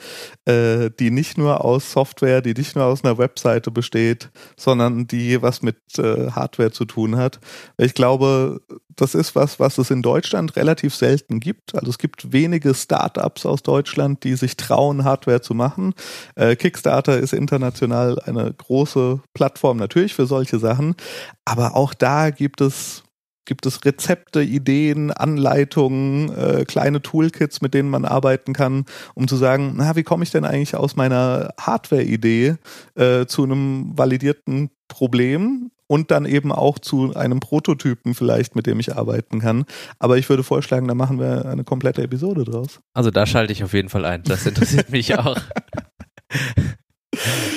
[SPEAKER 2] äh, die nicht nur aus Software, die nicht nur aus einer Webseite besteht, sondern die was mit äh, Hardware zu tun hat. Ich glaube, das ist was, was es in Deutschland relativ selten gibt. Also es gibt wenige Startups aus Deutschland, die sich trauen, Hardware zu machen. Äh, Kickstarter ist international eine große Plattform natürlich für solche Sachen, aber auch da gibt es gibt es Rezepte, Ideen, Anleitungen, äh, kleine Toolkits, mit denen man arbeiten kann, um zu sagen, na, wie komme ich denn eigentlich aus meiner Hardware-Idee äh, zu einem validierten Problem und dann eben auch zu einem Prototypen vielleicht, mit dem ich arbeiten kann. Aber ich würde vorschlagen, da machen wir eine komplette Episode draus.
[SPEAKER 1] Also da schalte ich auf jeden Fall ein. Das interessiert mich [laughs] auch.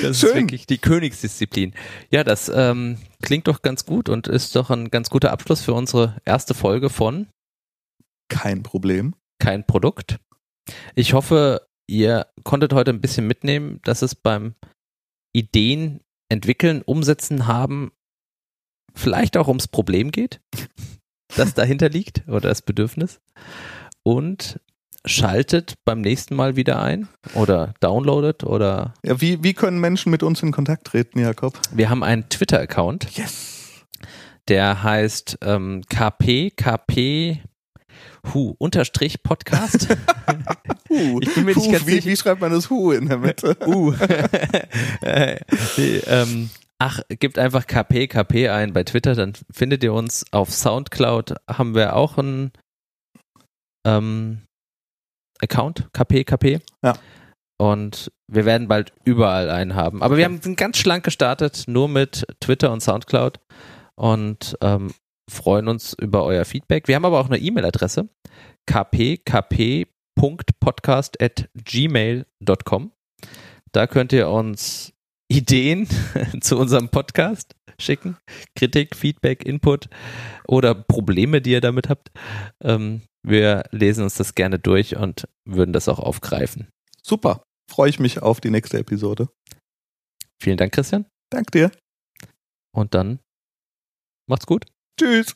[SPEAKER 1] Das
[SPEAKER 2] Schön.
[SPEAKER 1] ist wirklich die Königsdisziplin. Ja, das ähm, klingt doch ganz gut und ist doch ein ganz guter Abschluss für unsere erste Folge von
[SPEAKER 2] Kein Problem.
[SPEAKER 1] Kein Produkt. Ich hoffe, ihr konntet heute ein bisschen mitnehmen, dass es beim Ideen entwickeln, umsetzen haben, vielleicht auch ums Problem geht, [laughs] das dahinter liegt oder das Bedürfnis. Und schaltet beim nächsten Mal wieder ein oder downloadet oder
[SPEAKER 2] Ja, wie, wie können Menschen mit uns in Kontakt treten, Jakob?
[SPEAKER 1] wir haben einen Twitter-Account,
[SPEAKER 2] Yes.
[SPEAKER 1] der heißt ähm, KP, KP, Hu, Unterstrich Podcast. [laughs]
[SPEAKER 2] Hu.
[SPEAKER 1] Ich bin mir nicht
[SPEAKER 2] Hu,
[SPEAKER 1] ganz
[SPEAKER 2] wie,
[SPEAKER 1] sicher.
[SPEAKER 2] wie schreibt man das Hu in der Mitte? [laughs]
[SPEAKER 1] uh. Äh, [laughs] ähm, ach, gebt einfach KP, KP ein bei Twitter, dann findet ihr uns. Auf Soundcloud haben wir auch einen ähm, Account, KP, KP.
[SPEAKER 2] Ja.
[SPEAKER 1] Und wir werden bald überall einen haben. Aber wir haben ganz schlank gestartet, nur mit Twitter und Soundcloud und ähm, freuen uns über euer Feedback. Wir haben aber auch eine E-Mail-Adresse kpkp.podcast@gmail.com. Da könnt ihr uns Ideen [laughs] zu unserem Podcast schicken, Kritik, Feedback, Input oder Probleme, die ihr damit habt. Ähm, wir lesen uns das gerne durch und würden das auch aufgreifen.
[SPEAKER 2] Super. Freue ich mich auf die nächste Episode.
[SPEAKER 1] Vielen Dank, Christian.
[SPEAKER 2] Dank dir.
[SPEAKER 1] Und dann macht's gut.
[SPEAKER 2] Tschüss.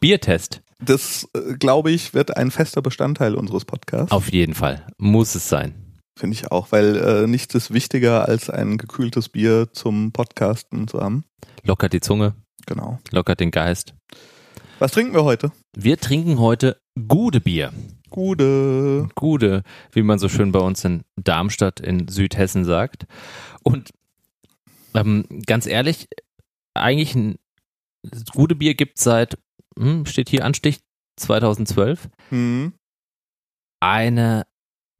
[SPEAKER 1] Biertest.
[SPEAKER 2] Das, äh, glaube ich, wird ein fester Bestandteil unseres Podcasts.
[SPEAKER 1] Auf jeden Fall. Muss es sein.
[SPEAKER 2] Finde ich auch, weil äh, nichts ist wichtiger, als ein gekühltes Bier zum Podcasten zu haben.
[SPEAKER 1] Lockert die Zunge,
[SPEAKER 2] Genau.
[SPEAKER 1] lockert den Geist.
[SPEAKER 2] Was trinken wir heute?
[SPEAKER 1] Wir trinken heute Gude Bier.
[SPEAKER 2] Gute.
[SPEAKER 1] Gude, wie man so schön bei uns in Darmstadt in Südhessen sagt. Und ähm, ganz ehrlich, eigentlich ein Gude Bier gibt seit, hm, steht hier Anstich 2012,
[SPEAKER 2] Hm.
[SPEAKER 1] eine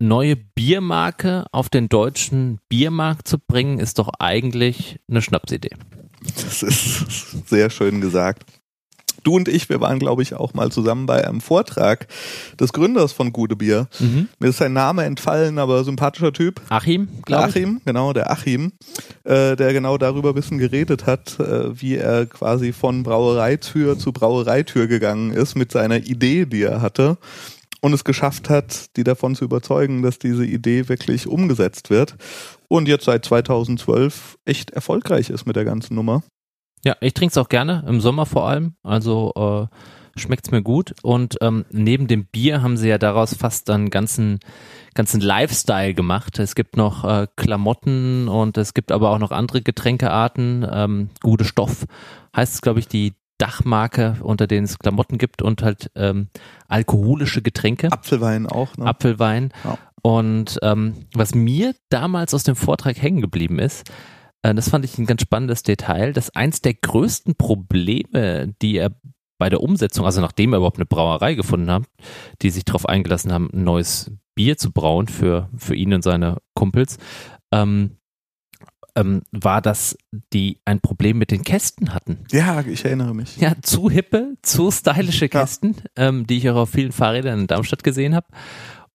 [SPEAKER 1] neue Biermarke auf den deutschen Biermarkt zu bringen, ist doch eigentlich eine Schnapsidee.
[SPEAKER 2] Das ist [laughs] sehr schön gesagt. Du und ich, wir waren, glaube ich, auch mal zusammen bei einem Vortrag des Gründers von Gute Bier. Mir ist sein Name entfallen, aber sympathischer Typ.
[SPEAKER 1] Achim, glaube ich.
[SPEAKER 2] Achim, genau, der Achim, äh, der genau darüber ein bisschen geredet hat, äh, wie er quasi von Brauereitür zu Brauereitür gegangen ist mit seiner Idee, die er hatte und es geschafft hat, die davon zu überzeugen, dass diese Idee wirklich umgesetzt wird und jetzt seit 2012 echt erfolgreich ist mit der ganzen Nummer.
[SPEAKER 1] Ja, ich trinke es auch gerne, im Sommer vor allem. Also äh, schmeckt's mir gut. Und ähm, neben dem Bier haben sie ja daraus fast einen ganzen, ganzen Lifestyle gemacht. Es gibt noch äh, Klamotten und es gibt aber auch noch andere Getränkearten. Ähm, Gute Stoff heißt es, glaube ich, die Dachmarke, unter denen es Klamotten gibt und halt ähm, alkoholische Getränke.
[SPEAKER 2] Apfelwein auch, ne?
[SPEAKER 1] Apfelwein.
[SPEAKER 2] Ja.
[SPEAKER 1] Und ähm, was mir damals aus dem Vortrag hängen geblieben ist, äh, das fand ich ein ganz spannendes Detail, dass eins der größten Probleme, die er bei der Umsetzung, also nachdem er überhaupt eine Brauerei gefunden hat, die sich darauf eingelassen haben, ein neues Bier zu brauen für, für ihn und seine Kumpels, ähm, ähm, war, dass die ein Problem mit den Kästen hatten.
[SPEAKER 2] Ja, ich erinnere mich.
[SPEAKER 1] Ja, zu hippe, zu stylische Kästen, ähm, die ich auch auf vielen Fahrrädern in Darmstadt gesehen habe.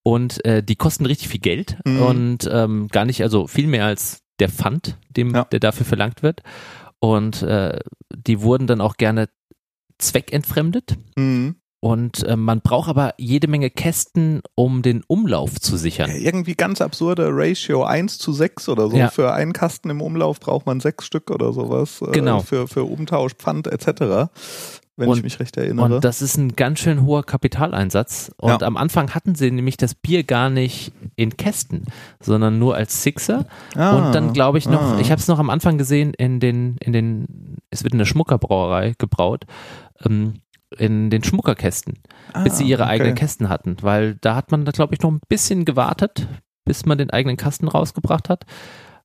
[SPEAKER 1] Und äh, die kosten richtig viel Geld
[SPEAKER 2] Mhm.
[SPEAKER 1] und ähm, gar nicht, also viel mehr als der Pfand, dem,
[SPEAKER 2] Ja.
[SPEAKER 1] der dafür verlangt wird. Und äh, die wurden dann auch gerne zweckentfremdet.
[SPEAKER 2] Mhm.
[SPEAKER 1] Und äh, man braucht aber jede Menge Kästen, um den Umlauf zu sichern.
[SPEAKER 2] Ja, irgendwie ganz absurde Ratio 1 zu 6 oder so.
[SPEAKER 1] Ja.
[SPEAKER 2] Für einen Kasten im Umlauf braucht man sechs Stück oder sowas. äh,
[SPEAKER 1] Genau.
[SPEAKER 2] Für, für Umtausch, Pfand etc. Wenn
[SPEAKER 1] Und-
[SPEAKER 2] ich mich recht erinnere.
[SPEAKER 1] Und das ist ein ganz schön hoher Kapitaleinsatz. Und
[SPEAKER 2] Ja.
[SPEAKER 1] am Anfang hatten sie nämlich das Bier gar nicht in Kästen, sondern nur als Sixer.
[SPEAKER 2] Ah,
[SPEAKER 1] und dann glaube ich noch,
[SPEAKER 2] ah.
[SPEAKER 1] ich habe es noch am Anfang gesehen in den, in den, es wird in der Schmuckerbrauerei gebraut, ähm, in den Schmuckerkästen, bis sie ihre
[SPEAKER 2] Ah, okay.
[SPEAKER 1] eigenen Kästen hatten. Weil da hat man da, glaube ich, noch ein bisschen gewartet, bis man den eigenen Kasten rausgebracht hat.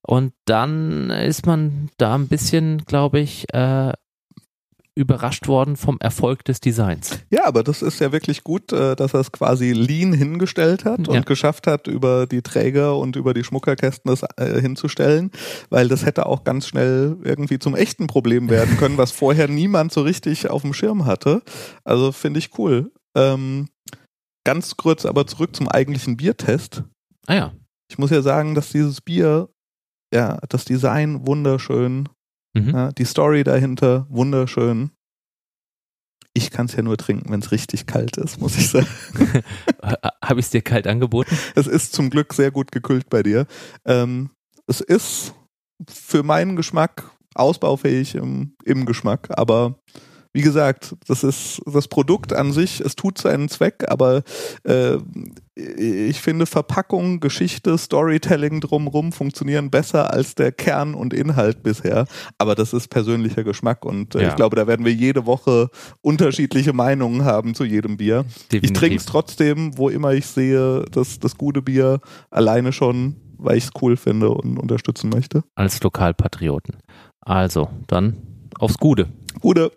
[SPEAKER 1] Und dann ist man da ein bisschen, glaube ich, äh, überrascht worden vom Erfolg des Designs.
[SPEAKER 2] Ja, aber das ist ja wirklich gut, äh, dass er es quasi lean hingestellt hat und
[SPEAKER 1] Ja.
[SPEAKER 2] geschafft hat, über die Träger und über die Schmuckerkästen das äh, hinzustellen, weil das hätte auch ganz schnell irgendwie zum echten Problem werden können, was vorher niemand so richtig auf dem Schirm hatte. Also finde ich cool. Ähm, ganz kurz aber zurück zum eigentlichen Biertest.
[SPEAKER 1] Ah ja.
[SPEAKER 2] Ich muss ja sagen, dass dieses Bier, ja, das Design wunderschön,
[SPEAKER 1] Mhm.
[SPEAKER 2] ja, die Story dahinter wunderschön. Ich kann es ja nur trinken, wenn es richtig kalt ist, muss ich sagen. [laughs]
[SPEAKER 1] Habe ich es dir kalt angeboten?
[SPEAKER 2] Es ist zum Glück sehr gut gekühlt bei dir. Ähm, es ist für meinen Geschmack ausbaufähig im, im Geschmack, aber wie gesagt, das ist das Produkt an sich, es tut seinen Zweck, aber äh, ich finde Verpackung, Geschichte, Storytelling drumrum funktionieren besser als der Kern und Inhalt bisher. Aber das ist persönlicher Geschmack und äh,
[SPEAKER 1] Ja.
[SPEAKER 2] ich glaube, da werden wir jede Woche unterschiedliche Meinungen haben zu jedem Bier. Ich trinke es trotzdem, wo immer ich sehe, dass das gute Bier alleine schon, weil ich es cool finde und unterstützen möchte.
[SPEAKER 1] als Lokalpatrioten. Also, dann aufs Gute.
[SPEAKER 2] Gute.